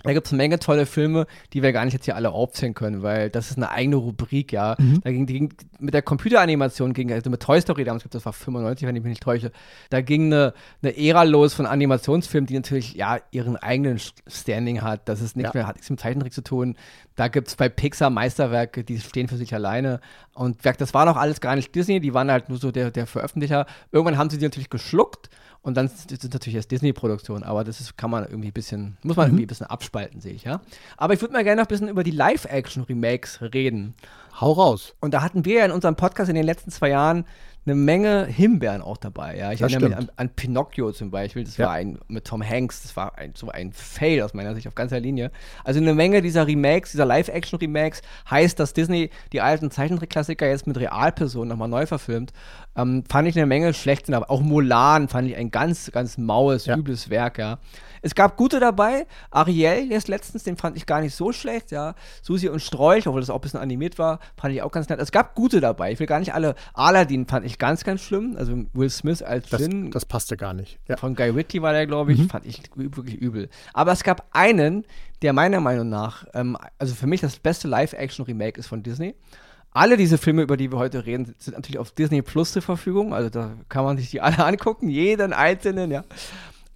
Da gibt es eine Menge tolle Filme, die wir gar nicht jetzt hier alle aufzählen können, weil das ist eine eigene Rubrik, ja. Mhm. Da ging, ging mit der Computeranimation ging, also mit Toy Story damals, glaub, das war 95, wenn ich mich nicht täusche, da ging eine, eine Ära los von Animationsfilmen, die natürlich, ja, ihren eigenen Standing hat. Das ist nichts Ja. mehr, hat nichts mit Zeichentrick zu tun. Da gibt es bei Pixar Meisterwerke, die stehen für sich alleine. Und das war noch alles gar nicht Disney, die waren halt nur so der, der Veröffentlicher. Irgendwann haben sie die natürlich geschluckt und dann sind es natürlich erst Disney-Produktionen, aber das ist, kann man irgendwie ein bisschen, muss man irgendwie ein bisschen abspalten, sehe ich, ja. Aber ich würde mal gerne noch ein bisschen über die Live-Action-Remakes reden. Hau raus. Und da hatten wir ja in unserem Podcast in den letzten zwei Jahren eine Menge Himbeeren auch dabei. Ja, ich Das erinnere mich an, stimmt. an Pinocchio zum Beispiel. Das Ja. war ein mit Tom Hanks. Das war ein, so ein Fail aus meiner Sicht auf ganzer Linie. Also eine Menge dieser Remakes, dieser Live-Action-Remakes heißt, dass Disney die alten Zeichentrickklassiker jetzt mit Realpersonen nochmal neu verfilmt. Ähm, fand ich eine Menge schlecht aber auch Mulan fand ich ein ganz, ganz maues, Ja. übles Werk, ja. Es gab gute dabei. Ariel jetzt letztens, den fand ich gar nicht so schlecht, ja. Susi und Strolch, obwohl das auch ein bisschen animiert war, fand ich auch ganz nett. Es gab gute dabei. Ich will gar nicht alle. Aladdin fand ich ganz, ganz schlimm. Also Will Smith als Das, Finn. das passte gar nicht. Ja. Von Guy Ritchie war der, glaube ich, fand ich wirklich übel. Aber es gab einen, der meiner Meinung nach, ähm, also für mich das beste Live-Action-Remake ist von Disney. Alle diese Filme, über die wir heute reden, sind natürlich auf Disney Plus zur Verfügung. Also da kann man sich die alle (laughs) angucken, jeden einzelnen, ja.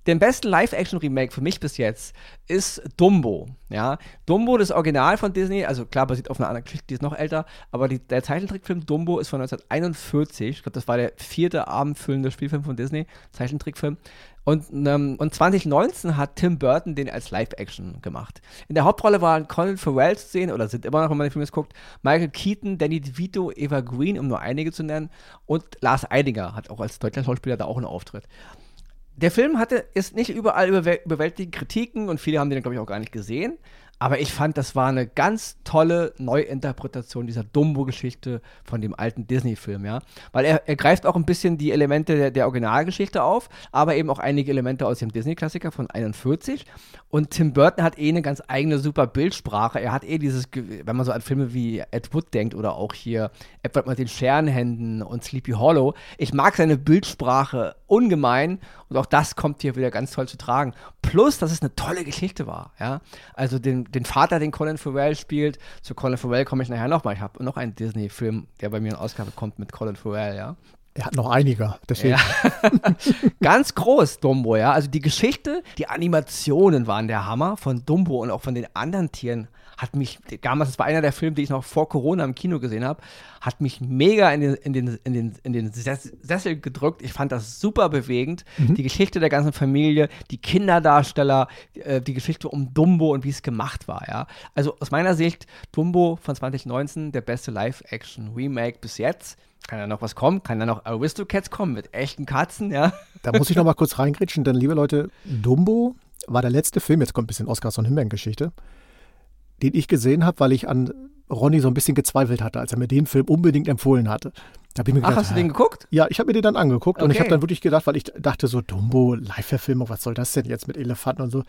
Den besten Live-Action-Remake für mich bis jetzt ist Dumbo. Ja, Dumbo, das Original von Disney, also klar, basiert auf einer anderen Geschichte, die ist noch älter, aber die, der Zeichentrickfilm Dumbo ist von 1941. Ich glaube, das war der vierte abendfüllende Spielfilm von Disney, Zeichentrickfilm. Und, ähm, und 2019 hat Tim Burton den als Live-Action gemacht. In der Hauptrolle waren Colin Farrell zu sehen, oder sind immer noch, wenn man den Film jetzt guckt, Michael Keaton, Danny DeVito, Eva Green, um nur einige zu nennen, und Lars Eidinger hat auch als deutscher Schauspieler da auch einen Auftritt. Der Film hatte ist nicht überall überwäl überwältigende Kritiken und viele haben den, glaube ich, auch gar nicht gesehen. Aber ich fand, das war eine ganz tolle Neuinterpretation dieser Dumbo-Geschichte von dem alten Disney-Film, ja. Weil er, er greift auch ein bisschen die Elemente der, der Originalgeschichte auf, aber eben auch einige Elemente aus dem Disney-Klassiker von 41. Und Tim Burton hat eh eine ganz eigene super Bildsprache. Er hat eh dieses, wenn man so an Filme wie Ed Wood denkt oder auch hier Edward mit den Scherenhänden und Sleepy Hollow. Ich mag seine Bildsprache ungemein und auch das kommt hier wieder ganz toll zu tragen. Plus, dass es eine tolle Geschichte war, ja. Also den, den Vater, den Colin Farrell spielt, zu Colin Farrell komme ich nachher nochmal. Ich habe noch einen Disney-Film, der bei mir in Ausgabe kommt mit Colin Farrell, ja. Er hat noch einiger, deswegen. Ja. (laughs) Ganz groß, Dumbo, ja. Also die Geschichte, die Animationen waren der Hammer von Dumbo und auch von den anderen Tieren. Hat mich, damals, das war einer der Filme, die ich noch vor Corona im Kino gesehen habe, hat mich mega in den, in den, in den, in den Sessel gedrückt. Ich fand das super bewegend. Mhm. Die Geschichte der ganzen Familie, die Kinderdarsteller, äh, die Geschichte um Dumbo und wie es gemacht war, ja. Also aus meiner Sicht, Dumbo von 2019, der beste Live-Action-Remake bis jetzt kann ja noch was kommen, kann ja noch Aristocats kommen mit echten Katzen, ja. Da muss ich noch mal kurz reingrätschen, denn liebe Leute, Dumbo war der letzte Film, jetzt kommt ein bisschen Oscars und Himbeeren-Geschichte, den ich gesehen habe, weil ich an Ronny so ein bisschen gezweifelt hatte, als er mir den Film unbedingt empfohlen hatte. Da ich mir gedacht, Ach, hast du den geguckt? Ja, ich habe mir den dann angeguckt okay. und ich habe dann wirklich gedacht, weil ich dachte so, Dumbo, Live-Verfilmung, was soll das denn jetzt mit Elefanten und so.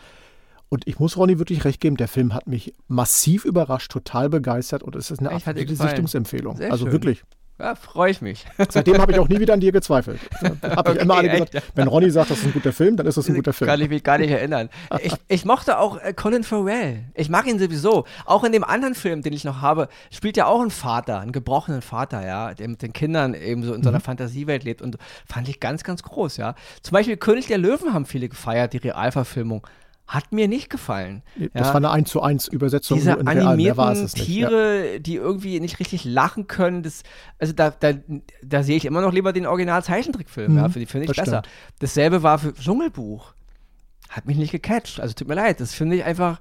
Und ich muss Ronny wirklich recht geben, der Film hat mich massiv überrascht, total begeistert und es ist eine absolute Sichtungsempfehlung. also schön. wirklich. Ja, freue ich mich. (laughs) Seitdem habe ich auch nie wieder an dir gezweifelt. Habe ich okay, immer alle gesagt, echt? wenn Ronny sagt, das ist ein guter Film, dann ist das ein guter Film. Kann ich mich gar nicht erinnern. Ich, ich mochte auch äh, Colin Farrell. Ich mag ihn sowieso. Auch in dem anderen Film, den ich noch habe, spielt ja auch ein Vater, einen gebrochenen Vater, ja, der mit den Kindern eben so in mhm. so einer Fantasiewelt lebt. Und fand ich ganz, ganz groß, ja. Zum Beispiel König der Löwen haben viele gefeiert, die Realverfilmung. Hat mir nicht gefallen. Das ja. war eine 1 zu 1 Übersetzung. Diese in animierten Tiere, ja. die irgendwie nicht richtig lachen können, das, also da, da, da sehe ich immer noch lieber den Original-Zeichentrickfilm. Mhm, ja, die finde ich besser. Stimmt. Dasselbe war für Dschungelbuch. Hat mich nicht gecatcht. Also tut mir leid, das finde ich einfach,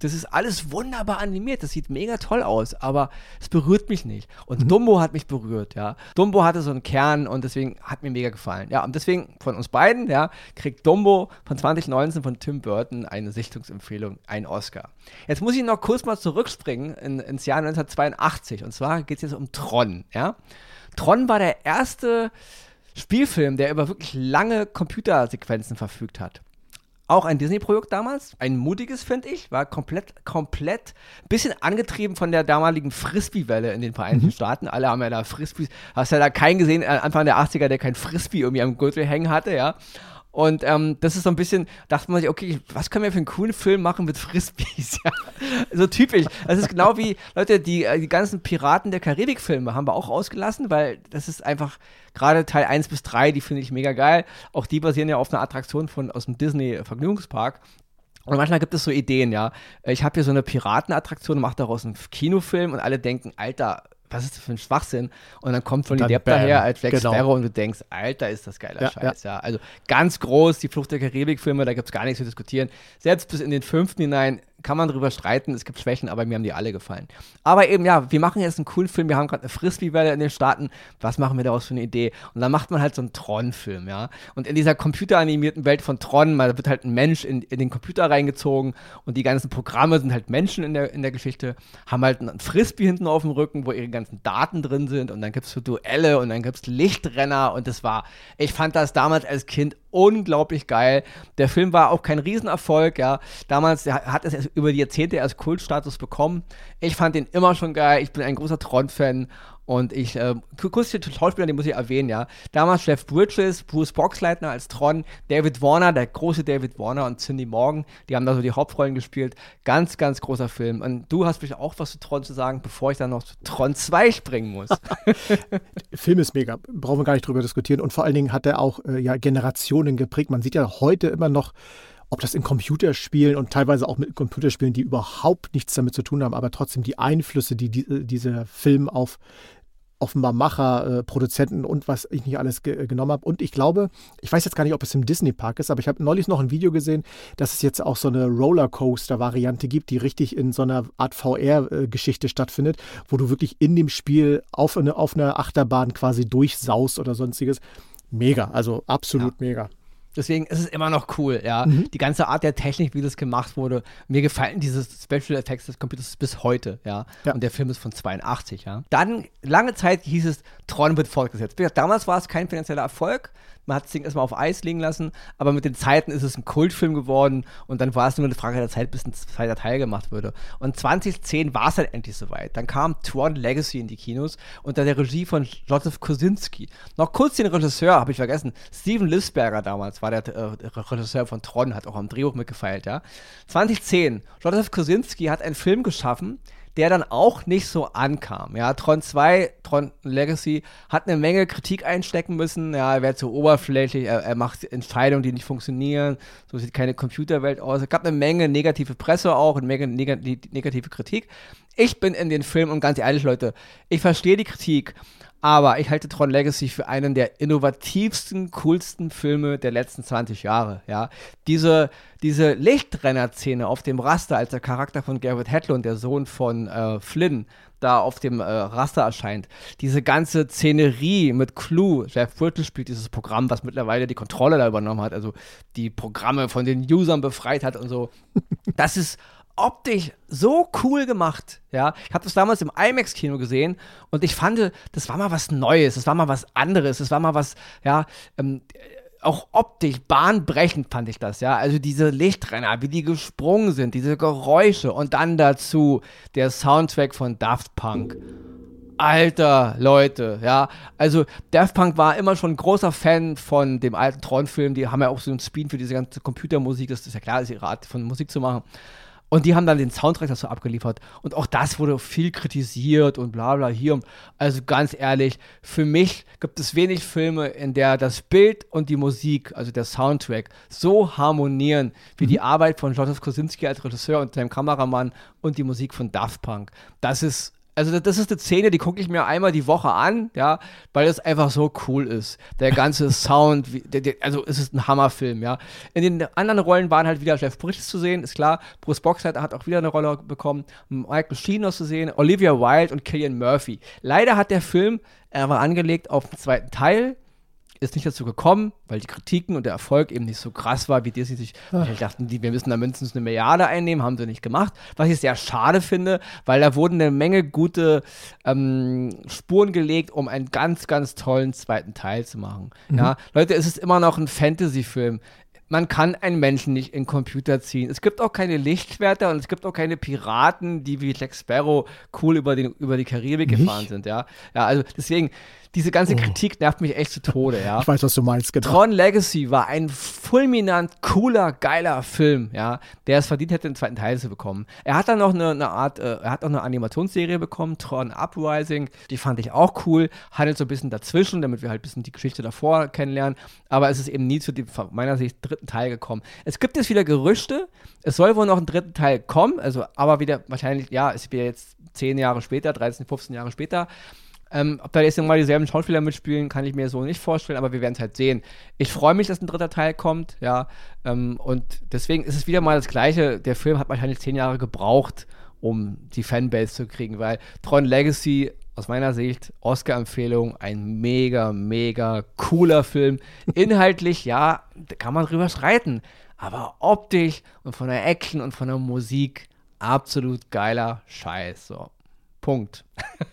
das ist alles wunderbar animiert, das sieht mega toll aus, aber es berührt mich nicht. Und mhm. Dumbo hat mich berührt, ja. Dumbo hatte so einen Kern und deswegen hat mir mega gefallen. Ja, und deswegen von uns beiden, ja, kriegt Dumbo von 2019 von Tim Burton eine Sichtungsempfehlung, einen Oscar. Jetzt muss ich noch kurz mal zurückspringen in, ins Jahr 1982 und zwar geht es jetzt um Tron, ja. Tron war der erste Spielfilm, der über wirklich lange Computersequenzen verfügt hat. Auch ein Disney-Projekt damals, ein mutiges, finde ich, war komplett, komplett, bisschen angetrieben von der damaligen Frisbee-Welle in den Vereinigten mhm. Staaten. Alle haben ja da Frisbees, hast ja da keinen gesehen, äh, Anfang der 80er, der kein Frisbee irgendwie am Gürtel hängen hatte, ja. Und ähm, das ist so ein bisschen, dachte man sich, okay, was können wir für einen coolen Film machen mit Frisbees? (laughs) ja, so typisch. Das ist genau wie, Leute, die, äh, die ganzen Piraten der Karibik-Filme haben wir auch ausgelassen, weil das ist einfach, gerade Teil 1 bis 3, die finde ich mega geil. Auch die basieren ja auf einer Attraktion von, aus dem Disney-Vergnügungspark. Und manchmal gibt es so Ideen, ja. Ich habe hier so eine Piratenattraktion, mache daraus einen Kinofilm und alle denken, Alter, was ist das für ein Schwachsinn? Und dann kommt von Depp daher als Jack genau. Sparrow und du denkst, Alter, ist das geiler ja, Scheiß. Ja. ja. Also ganz groß, die Flucht der Karibik-Filme, da gibt es gar nichts zu diskutieren. Selbst bis in den fünften hinein kann man drüber streiten, es gibt Schwächen, aber mir haben die alle gefallen. Aber eben, ja, wir machen jetzt einen coolen Film, wir haben gerade eine Frisbee-Welle in den Staaten, was machen wir daraus für eine Idee? Und dann macht man halt so einen Tron-Film, ja. Und in dieser computeranimierten Welt von Tron, da wird halt ein Mensch in, in den Computer reingezogen und die ganzen Programme sind halt Menschen in der, in der Geschichte, haben halt einen Frisbee hinten auf dem Rücken, wo ihre ganzen Daten drin sind und dann gibt es so Duelle und dann gibt es Lichtrenner und das war, ich fand das damals als Kind unglaublich geil. Der Film war auch kein Riesenerfolg, ja. Damals hat es über die Jahrzehnte erst Kultstatus bekommen. Ich fand den immer schon geil. Ich bin ein großer Tron-Fan und ich, äh, kurz die Schauspieler, die muss ich erwähnen, ja. Damals Jeff Bridges, Bruce Boxleitner als Tron, David Warner, der große David Warner und Cindy Morgan, die haben da so die Hauptrollen gespielt. Ganz, ganz großer Film. Und du hast vielleicht auch was zu Tron zu sagen, bevor ich dann noch zu Tron 2 springen muss. (laughs) Film ist mega, brauchen wir gar nicht drüber diskutieren. Und vor allen Dingen hat er auch äh, ja, Generationen geprägt. Man sieht ja heute immer noch ob das in Computerspielen und teilweise auch mit Computerspielen, die überhaupt nichts damit zu tun haben, aber trotzdem die Einflüsse, die, die äh, dieser Film auf offenbar Macher, äh, Produzenten und was ich nicht alles ge genommen habe. Und ich glaube, ich weiß jetzt gar nicht, ob es im Disney-Park ist, aber ich habe neulich noch ein Video gesehen, dass es jetzt auch so eine Rollercoaster-Variante gibt, die richtig in so einer Art VR-Geschichte stattfindet, wo du wirklich in dem Spiel auf, eine, auf einer Achterbahn quasi durchsaust oder sonstiges. Mega, also absolut ja. mega. Deswegen ist es immer noch cool, ja. Mhm. Die ganze Art der Technik, wie das gemacht wurde. Mir gefallen diese Special Effects des Computers bis heute, ja. ja. Und der Film ist von 82, ja. Dann, lange Zeit hieß es, Tron wird fortgesetzt. Damals war es kein finanzieller Erfolg. Man hat das Ding erstmal auf Eis liegen lassen, aber mit den Zeiten ist es ein Kultfilm geworden und dann war es nur eine Frage der Zeit, bis ein zweiter Teil gemacht würde. Und 2010 war es halt endlich soweit. Dann kam Tron Legacy in die Kinos unter der Regie von Joseph Kosinski. Noch kurz den Regisseur, habe ich vergessen. Steven Lisberger damals war der, äh, Regisseur von Tron, hat auch am Drehbuch mitgefeilt, ja. 2010, Joseph Kosinski hat einen Film geschaffen, der dann auch nicht so ankam. Ja, Tron 2, Tron Legacy hat eine Menge Kritik einstecken müssen. Ja, er wird zu oberflächlich, er, er, macht Entscheidungen, die nicht funktionieren. So sieht keine Computerwelt aus. Es gab eine Menge negative Presse auch, eine Menge neg negative Kritik. Ich bin in den Film und ganz ehrlich, Leute, ich verstehe die Kritik. Aber ich halte Tron Legacy für einen der innovativsten, coolsten Filme der letzten 20 Jahre. Ja? Diese, diese Lichtrenner-Szene auf dem Raster, als der Charakter von Garrett Hedlund, der Sohn von äh, Flynn, da auf dem äh, Raster erscheint. Diese ganze Szenerie mit Clue. Jeff Brittle spielt dieses Programm, was mittlerweile die Kontrolle da übernommen hat, also die Programme von den Usern befreit hat und so. Das ist optisch so cool gemacht. Ja, ich habe das damals im IMAX-Kino gesehen und ich fand, das war mal was Neues, das war mal was anderes, das war mal was, ja, ähm, auch optisch bahnbrechend fand ich das, ja. Also diese Lichtrenner, wie die gesprungen sind, diese Geräusche und dann dazu der Soundtrack von Daft Punk. Alter, Leute, ja. Also Daft Punk war immer schon ein großer Fan von dem alten Tron-Film. Die haben ja auch so einen Spin für diese ganze Computermusik. Das ist ja klar, das ist ihre Art von Musik zu machen. Und die haben dann den Soundtrack dazu abgeliefert. Und auch das wurde viel kritisiert und bla bla hier. Also ganz ehrlich, für mich gibt es wenig Filme, in der das Bild und die Musik, also der Soundtrack, so harmonieren wie mhm. die Arbeit von Joseph Kosinski als Regisseur und seinem Kameramann und die Musik von Daft Punk. Das ist also das ist eine Szene, die gucke ich mir einmal die Woche an, ja, weil es einfach so cool ist. Der ganze (laughs) Sound, wie, der, der, also es ist ein Hammerfilm, ja. In den anderen Rollen waren halt wieder Jeff Bridges zu sehen, ist klar. Bruce Boxleiter hat auch wieder eine Rolle bekommen. Michael Sheen zu sehen, Olivia Wilde und Killian Murphy. Leider hat der Film, er war angelegt auf den zweiten Teil, ist nicht dazu gekommen, weil die Kritiken und der Erfolg eben nicht so krass war, wie Disney sich ich dachten, die, wir müssen da mindestens eine Milliarde einnehmen, haben sie nicht gemacht. Was ich sehr schade finde, weil da wurden eine Menge gute ähm, Spuren gelegt, um einen ganz, ganz tollen zweiten Teil zu machen. Mhm. Ja, Leute, es ist immer noch ein Fantasy-Film man kann einen Menschen nicht in den Computer ziehen. Es gibt auch keine Lichtschwerter und es gibt auch keine Piraten, die wie Jack Sparrow cool über, den, über die Karibik nicht? gefahren sind, ja. Ja, also deswegen, diese ganze oh. Kritik nervt mich echt zu Tode, ja. Ich weiß, was du meinst, genau. Tron Legacy war ein fulminant cooler, geiler Film, ja, der es verdient hätte, den zweiten Teil zu bekommen. Er hat dann noch eine, eine Art, äh, er hat auch eine Animationsserie bekommen, Tron Uprising, die fand ich auch cool, handelt so ein bisschen dazwischen, damit wir halt ein bisschen die Geschichte davor kennenlernen, aber es ist eben nie zu dem, von meiner Sicht, dritten Teil gekommen. Es gibt jetzt wieder Gerüchte, es soll wohl noch ein dritten Teil kommen, also aber wieder wahrscheinlich, ja, es wird jetzt zehn Jahre später, 13, 15 Jahre später, ähm, ob da jetzt nochmal dieselben Schauspieler mitspielen, kann ich mir so nicht vorstellen, aber wir werden es halt sehen. Ich freue mich, dass ein dritter Teil kommt, ja. Ähm, und deswegen ist es wieder mal das Gleiche. Der Film hat wahrscheinlich zehn Jahre gebraucht, um die Fanbase zu kriegen, weil Tron Legacy aus meiner Sicht Oscar-Empfehlung, ein mega, mega cooler Film. (laughs) Inhaltlich, ja, da kann man drüber streiten, aber optisch und von der Action und von der Musik absolut geiler Scheiß. So. Punkt. (laughs)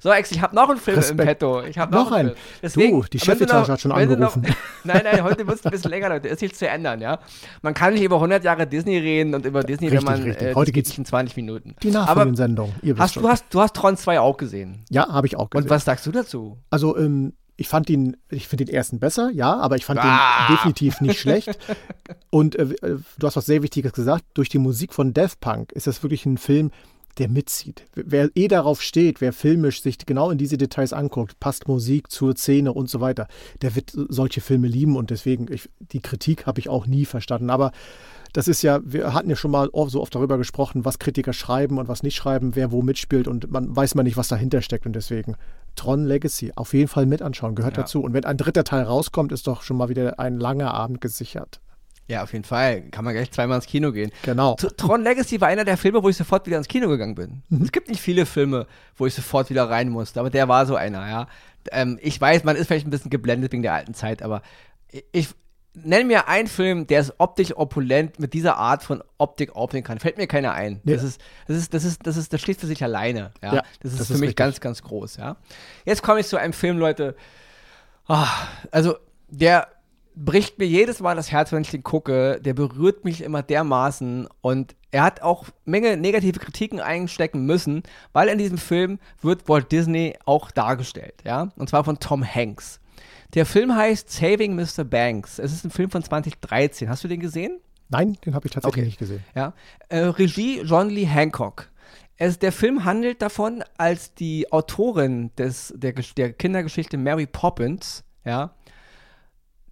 So, Ex, ich habe noch einen Film Respekt. im Petto. Ich habe noch, noch einen. Deswegen, du, die Chefetage hat schon angerufen. Noch, (laughs) nein, nein, heute wird es ein bisschen länger, Leute. Ist nichts zu ändern, ja. Man kann nicht über 100 Jahre Disney reden und über Disney, richtig, wenn man. Richtig. Äh, heute geht es in 20 Minuten. Die Nachfolgensendung. Hast, du, hast, du hast Tron 2 auch gesehen. Ja, habe ich auch gesehen. Und was sagst du dazu? Also, ähm, ich fand ihn, ich finde den ersten besser, ja, aber ich fand ah. ihn definitiv nicht (laughs) schlecht. Und äh, äh, du hast was sehr Wichtiges gesagt, durch die Musik von Death Punk ist das wirklich ein Film, der mitzieht. Wer eh darauf steht, wer filmisch sich genau in diese Details anguckt, passt Musik zur Szene und so weiter, der wird solche Filme lieben und deswegen, ich, die Kritik habe ich auch nie verstanden. Aber das ist ja, wir hatten ja schon mal so oft darüber gesprochen, was Kritiker schreiben und was nicht schreiben, wer wo mitspielt und man weiß man nicht, was dahinter steckt und deswegen Tron Legacy auf jeden Fall mit anschauen, gehört ja. dazu. Und wenn ein dritter Teil rauskommt, ist doch schon mal wieder ein langer Abend gesichert. Ja, auf jeden Fall. Kann man gleich zweimal ins Kino gehen. Genau. Tron Legacy war einer der Filme, wo ich sofort wieder ins Kino gegangen bin. Mhm. Es gibt nicht viele Filme, wo ich sofort wieder rein musste, aber der war so einer, ja. Ähm, ich weiß, man ist vielleicht ein bisschen geblendet wegen der alten Zeit, aber ich, ich nenne mir einen Film, der es optisch opulent mit dieser Art von Optik aufnehmen kann. Fällt mir keiner ein. Ja. Das ist, das ist, das ist, das ist, das schließt für sich alleine. Ja, ja das ist das für ist mich richtig. ganz, ganz groß. Ja. Jetzt komme ich zu einem Film, Leute. Oh, also der bricht mir jedes Mal das Herz, wenn ich den gucke. Der berührt mich immer dermaßen und er hat auch Menge negative Kritiken einstecken müssen, weil in diesem Film wird Walt Disney auch dargestellt, ja, und zwar von Tom Hanks. Der Film heißt Saving Mr. Banks. Es ist ein Film von 2013. Hast du den gesehen? Nein, den habe ich tatsächlich okay. nicht gesehen. Ja. Äh, Regie John Lee Hancock. Es, der Film handelt davon, als die Autorin des, der, der Kindergeschichte Mary Poppins, ja,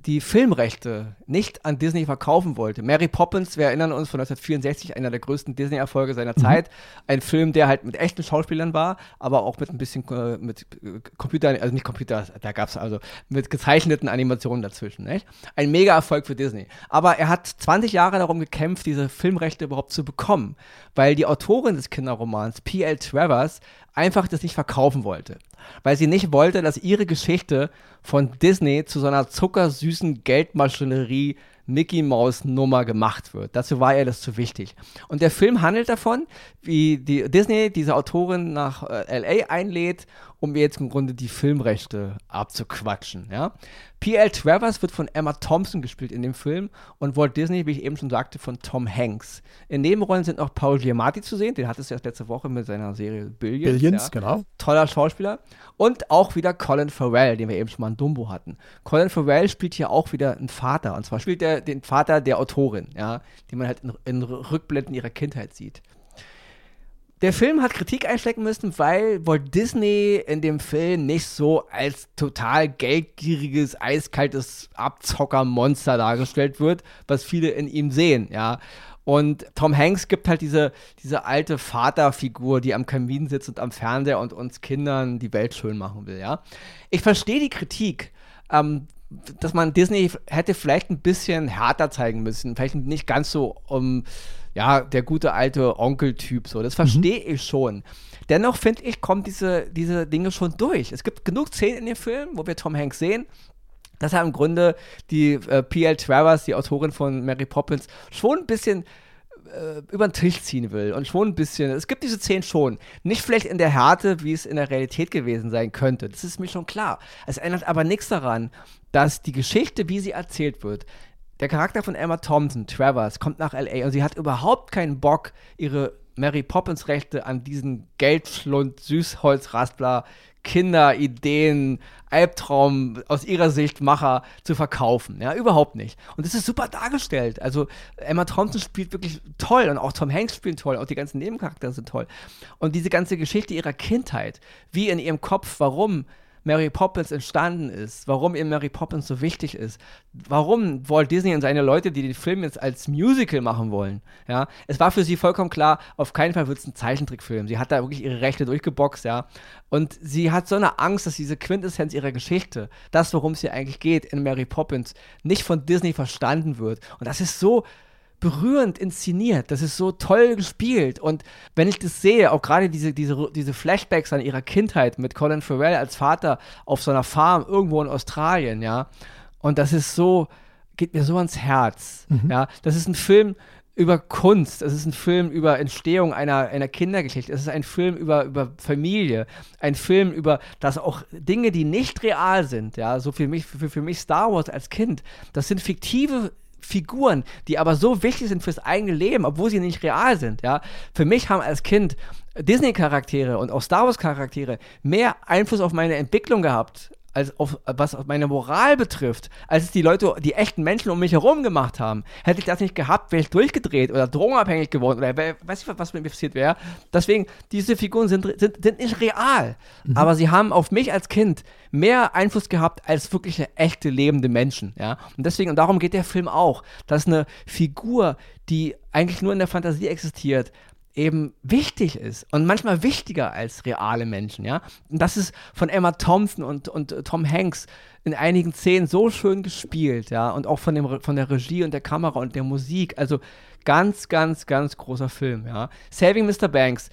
die Filmrechte nicht an Disney verkaufen wollte. Mary Poppins, wir erinnern uns von 1964, einer der größten Disney-Erfolge seiner mhm. Zeit. Ein Film, der halt mit echten Schauspielern war, aber auch mit ein bisschen äh, mit äh, Computer, also nicht Computer, da gab es also mit gezeichneten Animationen dazwischen. Nicht? Ein Mega-Erfolg für Disney. Aber er hat 20 Jahre darum gekämpft, diese Filmrechte überhaupt zu bekommen, weil die Autorin des Kinderromans, P.L. Travers, einfach das nicht verkaufen wollte. Weil sie nicht wollte, dass ihre Geschichte von Disney zu so einer zuckersüßen Geldmaschinerie Mickey Mouse Nummer gemacht wird. Dazu war ihr das zu wichtig. Und der Film handelt davon, wie die Disney diese Autorin nach äh, LA einlädt, um jetzt im Grunde die Filmrechte abzuquatschen. Ja? P.L. Travers wird von Emma Thompson gespielt in dem Film und Walt Disney, wie ich eben schon sagte, von Tom Hanks. In Nebenrollen sind noch Paul Giamatti zu sehen, den hat es ja letzte Woche mit seiner Serie Billions. Billions, ja. genau. Toller Schauspieler. Und auch wieder Colin Farrell, den wir eben schon mal in Dumbo hatten. Colin Farrell spielt hier auch wieder einen Vater. Und zwar spielt er den Vater der Autorin, ja, den man halt in, in Rückblenden ihrer Kindheit sieht. Der Film hat Kritik einstecken müssen, weil Walt Disney in dem Film nicht so als total geldgieriges, eiskaltes Abzockermonster dargestellt wird, was viele in ihm sehen, ja. Und Tom Hanks gibt halt diese, diese alte Vaterfigur, die am Kamin sitzt und am Fernseher und uns Kindern die Welt schön machen will, ja. Ich verstehe die Kritik, ähm, dass man Disney hätte vielleicht ein bisschen härter zeigen müssen, vielleicht nicht ganz so um ja, der gute alte Onkel-Typ, so. Das verstehe mhm. ich schon. Dennoch finde ich, kommen diese, diese Dinge schon durch. Es gibt genug Szenen in dem Film, wo wir Tom Hanks sehen, dass er im Grunde die äh, P.L. Travers, die Autorin von Mary Poppins, schon ein bisschen äh, über den Tisch ziehen will und schon ein bisschen, es gibt diese Szenen schon. Nicht vielleicht in der Härte, wie es in der Realität gewesen sein könnte. Das ist mir schon klar. Es ändert aber nichts daran, dass die Geschichte, wie sie erzählt wird, der Charakter von Emma Thompson, Travers, kommt nach LA und sie hat überhaupt keinen Bock, ihre Mary Poppins Rechte an diesen Geldschlund, Süßholzraspler, Kinderideen, Albtraum aus ihrer Sicht Macher zu verkaufen. Ja, überhaupt nicht. Und das ist super dargestellt. Also Emma Thompson spielt wirklich toll und auch Tom Hanks spielt toll, auch die ganzen Nebencharaktere sind toll. Und diese ganze Geschichte ihrer Kindheit, wie in ihrem Kopf, warum Mary Poppins entstanden ist, warum ihr Mary Poppins so wichtig ist, warum Walt Disney und seine Leute, die den Film jetzt als Musical machen wollen, ja, es war für sie vollkommen klar, auf keinen Fall wird es ein Zeichentrickfilm. Sie hat da wirklich ihre Rechte durchgeboxt, ja, und sie hat so eine Angst, dass diese Quintessenz ihrer Geschichte, das, worum es hier eigentlich geht in Mary Poppins, nicht von Disney verstanden wird. Und das ist so berührend inszeniert. Das ist so toll gespielt. Und wenn ich das sehe, auch gerade diese, diese, diese Flashbacks an ihrer Kindheit mit Colin Farrell als Vater auf so einer Farm irgendwo in Australien, ja. Und das ist so, geht mir so ans Herz. Mhm. Ja, das ist ein Film über Kunst, es ist ein Film über Entstehung einer, einer Kindergeschichte, es ist ein Film über, über Familie, ein Film über, dass auch Dinge, die nicht real sind, ja, so für mich, für, für mich Star Wars als Kind, das sind fiktive Figuren, die aber so wichtig sind fürs eigene Leben, obwohl sie nicht real sind, ja. Für mich haben als Kind Disney-Charaktere und auch Star Wars-Charaktere mehr Einfluss auf meine Entwicklung gehabt, als auf, was meine Moral betrifft, als es die Leute, die echten Menschen um mich herum gemacht haben. Hätte ich das nicht gehabt, wäre ich durchgedreht oder drogenabhängig geworden oder wär, weiß ich, was mit mir passiert wäre. Deswegen, diese Figuren sind, sind, sind nicht real, mhm. aber sie haben auf mich als Kind mehr Einfluss gehabt als wirkliche echte lebende Menschen. Ja? Und deswegen, und darum geht der Film auch, dass eine Figur, die eigentlich nur in der Fantasie existiert, eben wichtig ist und manchmal wichtiger als reale Menschen, ja. Und das ist von Emma Thompson und, und äh, Tom Hanks in einigen Szenen so schön gespielt, ja, und auch von, dem, von der Regie und der Kamera und der Musik. Also ganz, ganz, ganz großer Film, ja. Saving Mr. Banks.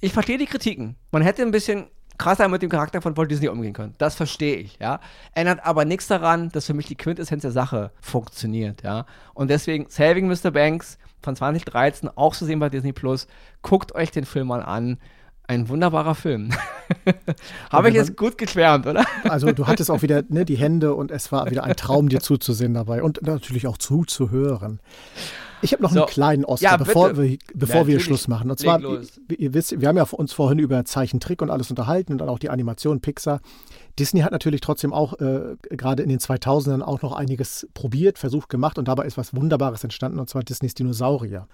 Ich verstehe die Kritiken. Man hätte ein bisschen krasser mit dem Charakter von Walt Disney umgehen können. Das verstehe ich, ja. Ändert aber nichts daran, dass für mich die Quintessenz der Sache funktioniert, ja. Und deswegen Saving Mr. Banks von 2013, auch zu sehen bei Disney Plus. Guckt euch den Film mal an. Ein wunderbarer Film. (laughs) Habe ich jetzt gut geschwärmt, oder? Also du hattest auch wieder ne, die (laughs) Hände und es war wieder ein Traum, dir zuzusehen dabei und natürlich auch zuzuhören. Ich habe noch so. einen kleinen Oscar, ja, bevor, wir, bevor ja, wir Schluss machen. Und zwar, ihr wisst, wir haben ja uns vorhin über Zeichentrick und alles unterhalten und dann auch die Animation Pixar. Disney hat natürlich trotzdem auch äh, gerade in den 2000ern auch noch einiges probiert, versucht, gemacht und dabei ist was Wunderbares entstanden und zwar Disneys Dinosaurier.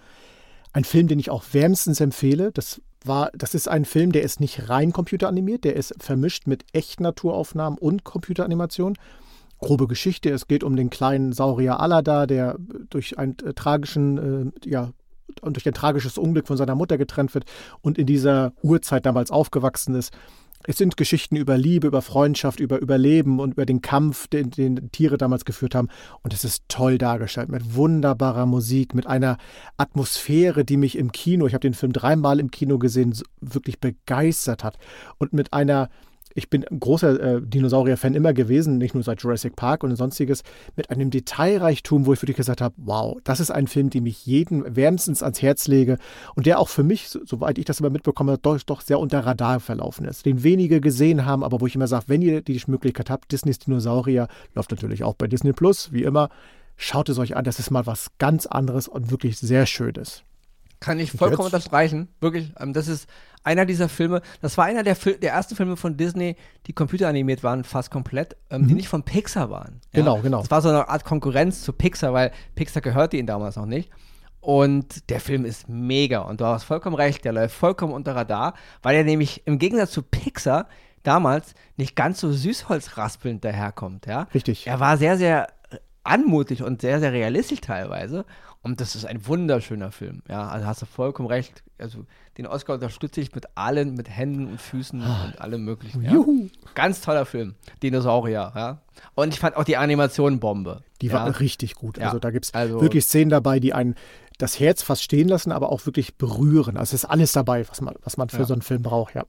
Ein Film, den ich auch wärmstens empfehle. Das war, das ist ein Film, der ist nicht rein computeranimiert, der ist vermischt mit echten Naturaufnahmen und Computeranimation. Grobe Geschichte, es geht um den kleinen Saurier Alada, der durch einen äh, tragischen, äh, ja, und durch ein tragisches Unglück von seiner Mutter getrennt wird und in dieser Urzeit damals aufgewachsen ist. Es sind Geschichten über Liebe, über Freundschaft, über Überleben und über den Kampf, den, den Tiere damals geführt haben. Und es ist toll dargestellt, mit wunderbarer Musik, mit einer Atmosphäre, die mich im Kino, ich habe den Film dreimal im Kino gesehen, wirklich begeistert hat. Und mit einer ich bin ein großer äh, Dinosaurier-Fan immer gewesen, nicht nur seit Jurassic Park und sonstiges, mit einem Detailreichtum, wo ich wirklich gesagt habe, wow, das ist ein Film, den ich jeden wärmstens ans Herz lege und der auch für mich, soweit ich das immer mitbekomme, doch, doch sehr unter Radar verlaufen ist, den wenige gesehen haben, aber wo ich immer sage, wenn ihr die Möglichkeit habt, Disneys Dinosaurier, läuft natürlich auch bei Disney Plus, wie immer, schaut es euch an, das ist mal was ganz anderes und wirklich sehr Schönes. Kann ich vollkommen unterstreichen. Wirklich, ähm, das ist einer dieser Filme. Das war einer der, der ersten Filme von Disney, die computeranimiert waren, fast komplett, ähm, mhm. die nicht von Pixar waren. Ja? Genau, genau. Das war so eine Art Konkurrenz zu Pixar, weil Pixar gehörte ihnen damals noch nicht. Und der Film ist mega. Und du hast vollkommen recht, der läuft vollkommen unter Radar, weil er nämlich im Gegensatz zu Pixar damals nicht ganz so süßholzraspelnd daherkommt. Ja? Richtig. Er war sehr, sehr anmutig und sehr, sehr realistisch teilweise. Und das ist ein wunderschöner Film. Ja, also hast du vollkommen recht. Also den Oscar unterstütze ich mit allen, mit Händen und Füßen ah. und allem möglichen. Ja. Juhu. Ganz toller Film. Dinosaurier, ja. Und ich fand auch die Animation Bombe. Die ja. war richtig gut. Ja. Also da gibt es also, wirklich Szenen dabei, die einen das Herz fast stehen lassen, aber auch wirklich berühren. Also es ist alles dabei, was man, was man für so einen Film braucht, ja.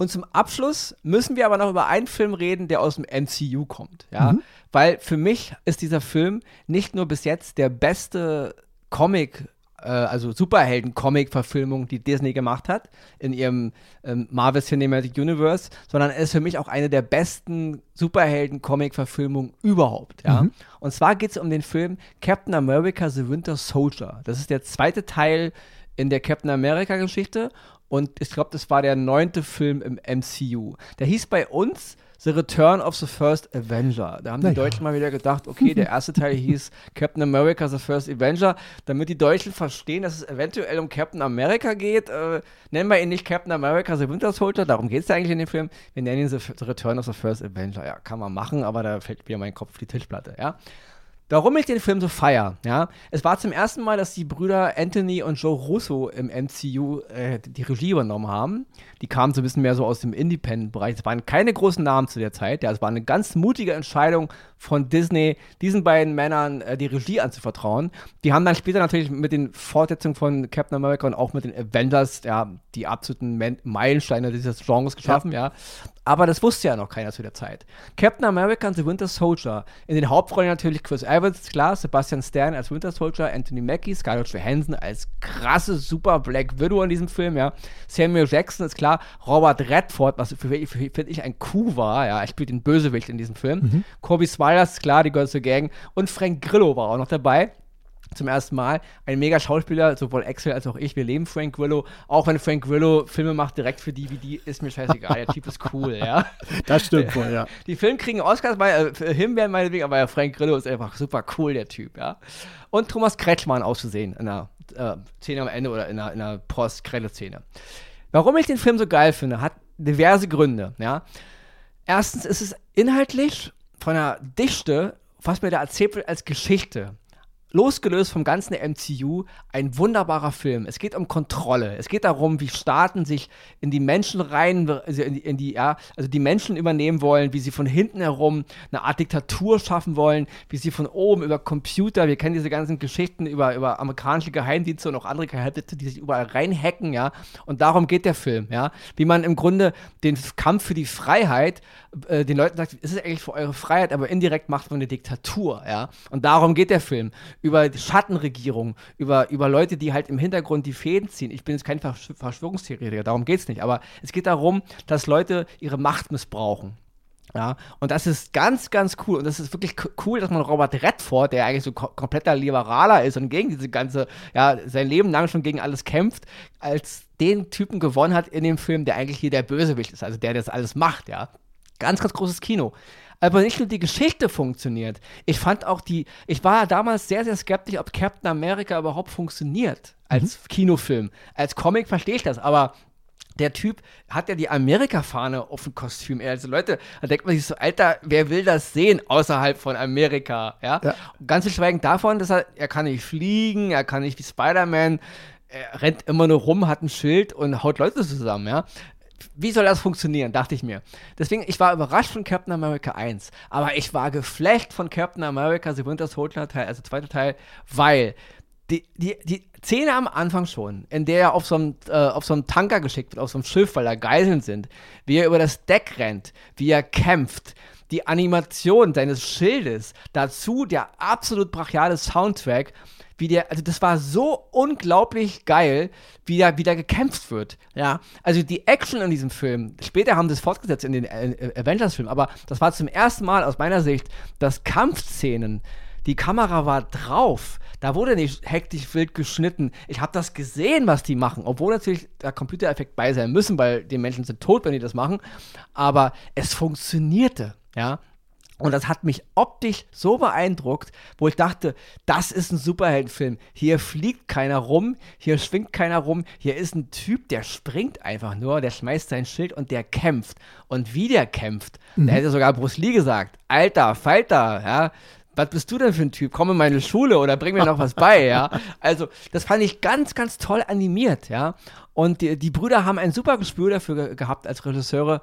Und zum Abschluss müssen wir aber noch über einen Film reden, der aus dem MCU kommt. Ja? Mhm. Weil für mich ist dieser Film nicht nur bis jetzt der beste Comic, äh, also Superhelden-Comic-Verfilmung, die Disney gemacht hat in ihrem ähm, Marvel Cinematic Universe, sondern er ist für mich auch eine der besten Superhelden-Comic-Verfilmungen überhaupt. Ja? Mhm. Und zwar geht es um den Film Captain America The Winter Soldier. Das ist der zweite Teil in der Captain America-Geschichte und ich glaube, das war der neunte Film im MCU. Der hieß bei uns The Return of the First Avenger. Da haben die Deutschen mal wieder gedacht, okay, der erste Teil (laughs) hieß Captain America The First Avenger. Damit die Deutschen verstehen, dass es eventuell um Captain America geht, äh, nennen wir ihn nicht Captain America The Winter Soldier. Darum geht es ja eigentlich in dem Film. Wir nennen ihn The, the Return of the First Avenger. Ja, kann man machen, aber da fällt mir mein Kopf auf die Tischplatte, ja. Warum ich den Film so feier, ja, es war zum ersten Mal, dass die Brüder Anthony und Joe Russo im MCU äh, die Regie übernommen haben. Die kamen so ein bisschen mehr so aus dem Independent-Bereich. Es waren keine großen Namen zu der Zeit. Ja, es war eine ganz mutige Entscheidung von Disney, diesen beiden Männern äh, die Regie anzuvertrauen. Die haben dann später natürlich mit den Fortsetzungen von Captain America und auch mit den Avengers, ja, die absoluten Meilensteine dieses Genres geschaffen, ja. ja. Aber das wusste ja noch keiner zu der Zeit. Captain America and the Winter Soldier. In den Hauptrollen natürlich Chris Evans, klar, Sebastian Stan als Winter Soldier, Anthony Mackie, Scarlett Johansson als krasse Super Black Widow in diesem Film, ja. Samuel Jackson ist klar, Robert Redford, was finde ich ein Coup war, ja, er spielt den Bösewicht in diesem Film. Mhm. Kobe Smiles, klar, die zur Gang. Und Frank Grillo war auch noch dabei zum ersten Mal. Ein mega Schauspieler, sowohl Axel als auch ich. Wir leben Frank Grillo. Auch wenn Frank Grillo Filme macht direkt für DVD, ist mir scheißegal. Der Typ ist cool, ja. (laughs) Das stimmt wohl, ja. Die Filme kriegen Oscars bei äh, für Himbeeren meinetwegen, aber Frank Grillo ist einfach super cool, der Typ, ja. Und Thomas Kretschmann auszusehen in der äh, Szene am Ende oder in einer, in einer Post-Credit-Szene. Warum ich den Film so geil finde, hat diverse Gründe, ja. Erstens ist es inhaltlich von der Dichte, was mir da erzählt wird als Geschichte, losgelöst vom ganzen MCU, ein wunderbarer Film. Es geht um Kontrolle. Es geht darum, wie Staaten sich in die Menschen rein, also in die, in die, ja, also die Menschen übernehmen wollen, wie sie von hinten herum eine Art Diktatur schaffen wollen, wie sie von oben über Computer, wir kennen diese ganzen Geschichten über, über amerikanische Geheimdienste und auch andere Geheimdienste, die sich überall reinhacken, ja. Und darum geht der Film, ja. Wie man im Grunde den Kampf für die Freiheit äh, den Leuten sagt, es ist eigentlich für eure Freiheit, aber indirekt macht man eine Diktatur, ja. Und darum geht der Film über Schattenregierung, über, über Leute, die halt im Hintergrund die Fäden ziehen. Ich bin jetzt kein Versch Verschwörungstheoretiker, darum geht es nicht. Aber es geht darum, dass Leute ihre Macht missbrauchen. Ja, und das ist ganz, ganz cool. Und das ist wirklich cool, dass man Robert Redford, der eigentlich so ko kompletter Liberaler ist und gegen diese ganze, ja, sein Leben lang schon gegen alles kämpft, als den Typen gewonnen hat in dem Film, der eigentlich hier der Bösewicht ist, also der, der das alles macht, ja. Ganz, ganz großes Kino. Aber nicht nur die Geschichte funktioniert. Ich fand auch die, ich war damals sehr, sehr skeptisch, ob Captain America überhaupt funktioniert als mhm. Kinofilm. Als Comic verstehe ich das, aber der Typ hat ja die Amerika-Fahne auf dem Kostüm. Also Leute, da denkt man sich so, Alter, wer will das sehen außerhalb von Amerika? Ja. ja. Ganz schweigend davon, dass er, er kann nicht fliegen, er kann nicht wie Spider-Man, er rennt immer nur rum, hat ein Schild und haut Leute zusammen, ja. Wie soll das funktionieren, dachte ich mir. Deswegen, ich war überrascht von Captain America 1, aber ich war geflecht von Captain America The Winter Soldier Teil, also zweiter Teil, weil die, die, die Szene am Anfang schon, in der er auf so, einem, äh, auf so einem Tanker geschickt wird, auf so einem Schiff, weil da Geiseln sind, wie er über das Deck rennt, wie er kämpft, die Animation seines Schildes, dazu der absolut brachiale Soundtrack, wie der, also das war so unglaublich geil, wie da wieder gekämpft wird. Ja, also die Action in diesem Film, später haben sie es fortgesetzt in den äh, Avengers-Filmen, aber das war zum ersten Mal aus meiner Sicht, dass Kampfszenen, die Kamera war drauf, da wurde nicht hektisch wild geschnitten. Ich habe das gesehen, was die machen, obwohl natürlich der Computereffekt bei sein müssen, weil die Menschen sind tot, wenn die das machen. Aber es funktionierte, ja. Und das hat mich optisch so beeindruckt, wo ich dachte, das ist ein Superheldenfilm. Hier fliegt keiner rum, hier schwingt keiner rum, hier ist ein Typ, der springt einfach nur, der schmeißt sein Schild und der kämpft. Und wie der kämpft, mhm. da hätte sogar Bruce Lee gesagt, alter Falter, ja, was bist du denn für ein Typ? Komm in meine Schule oder bring mir noch was bei, ja. (laughs) Also, das fand ich ganz, ganz toll animiert, ja. Und die, die Brüder haben ein super Gespür dafür ge gehabt als Regisseure,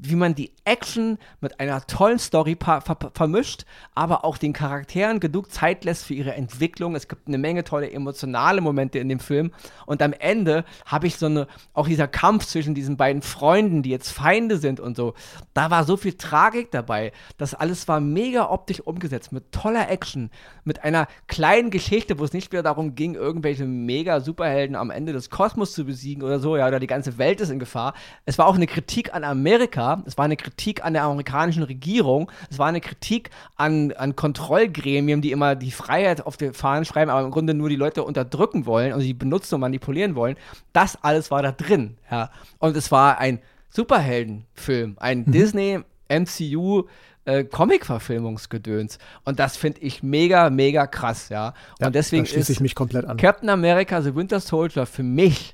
wie man die Action mit einer tollen Story ver vermischt, aber auch den Charakteren genug Zeit lässt für ihre Entwicklung. Es gibt eine Menge tolle emotionale Momente in dem Film. Und am Ende habe ich so eine, auch dieser Kampf zwischen diesen beiden Freunden, die jetzt Feinde sind und so, da war so viel Tragik dabei. Das alles war mega optisch umgesetzt, mit toller Action, mit einer kleinen Geschichte, wo es nicht wieder darum ging, irgendwelche mega Superhelden am Ende des Kosmos zu besiegen oder so, ja, oder die ganze Welt ist in Gefahr. Es war auch eine Kritik an Amerika es war eine Kritik an der amerikanischen Regierung, es war eine Kritik an, an Kontrollgremien, die immer die Freiheit auf die Fahnen schreiben, aber im Grunde nur die Leute unterdrücken wollen und sie benutzen und manipulieren wollen. Das alles war da drin, ja. Und es war ein Superheldenfilm, ein mhm. Disney MCU äh, Comic-Verfilmungsgedöns. Und das finde ich mega, mega krass, ja. Und ja, deswegen schließe ich mich komplett an. Captain America The Winter Soldier für mich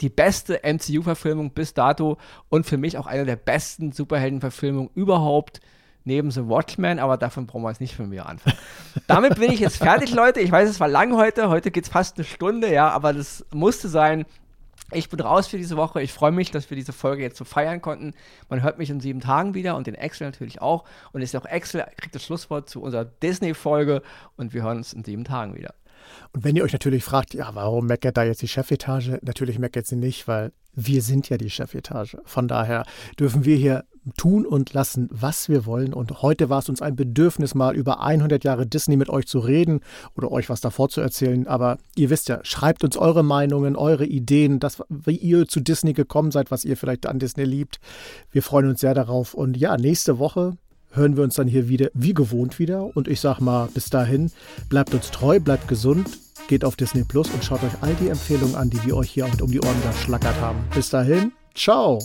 die beste MCU-Verfilmung bis dato und für mich auch eine der besten Superhelden-Verfilmungen überhaupt neben The Watchmen, aber davon brauchen wir jetzt nicht von mir anfangen. (laughs) Damit bin ich jetzt fertig, Leute. Ich weiß, es war lang heute. Heute geht es fast eine Stunde, ja, aber das musste sein. Ich bin raus für diese Woche. Ich freue mich, dass wir diese Folge jetzt so feiern konnten. Man hört mich in sieben Tagen wieder und den Excel natürlich auch. Und ist auch Excel kriegt das Schlusswort zu unserer Disney-Folge und wir hören uns in sieben Tagen wieder. Und wenn ihr euch natürlich fragt, ja, warum meckert da jetzt die Chefetage? Natürlich meckert sie nicht, weil wir sind ja die Chefetage. Von daher dürfen wir hier tun und lassen, was wir wollen. Und heute war es uns ein Bedürfnis, mal über 100 Jahre Disney mit euch zu reden oder euch was davor zu erzählen. Aber ihr wisst ja, schreibt uns eure Meinungen, eure Ideen, das, wie ihr zu Disney gekommen seid, was ihr vielleicht an Disney liebt. Wir freuen uns sehr darauf. Und ja, nächste Woche hören wir uns dann hier wieder, wie gewohnt wieder. Und ich sag mal, bis dahin, bleibt uns treu, bleibt gesund, geht auf Disney Plus und schaut euch all die Empfehlungen an, die wir euch hier um die Ohren geschlackert haben. Bis dahin, ciao!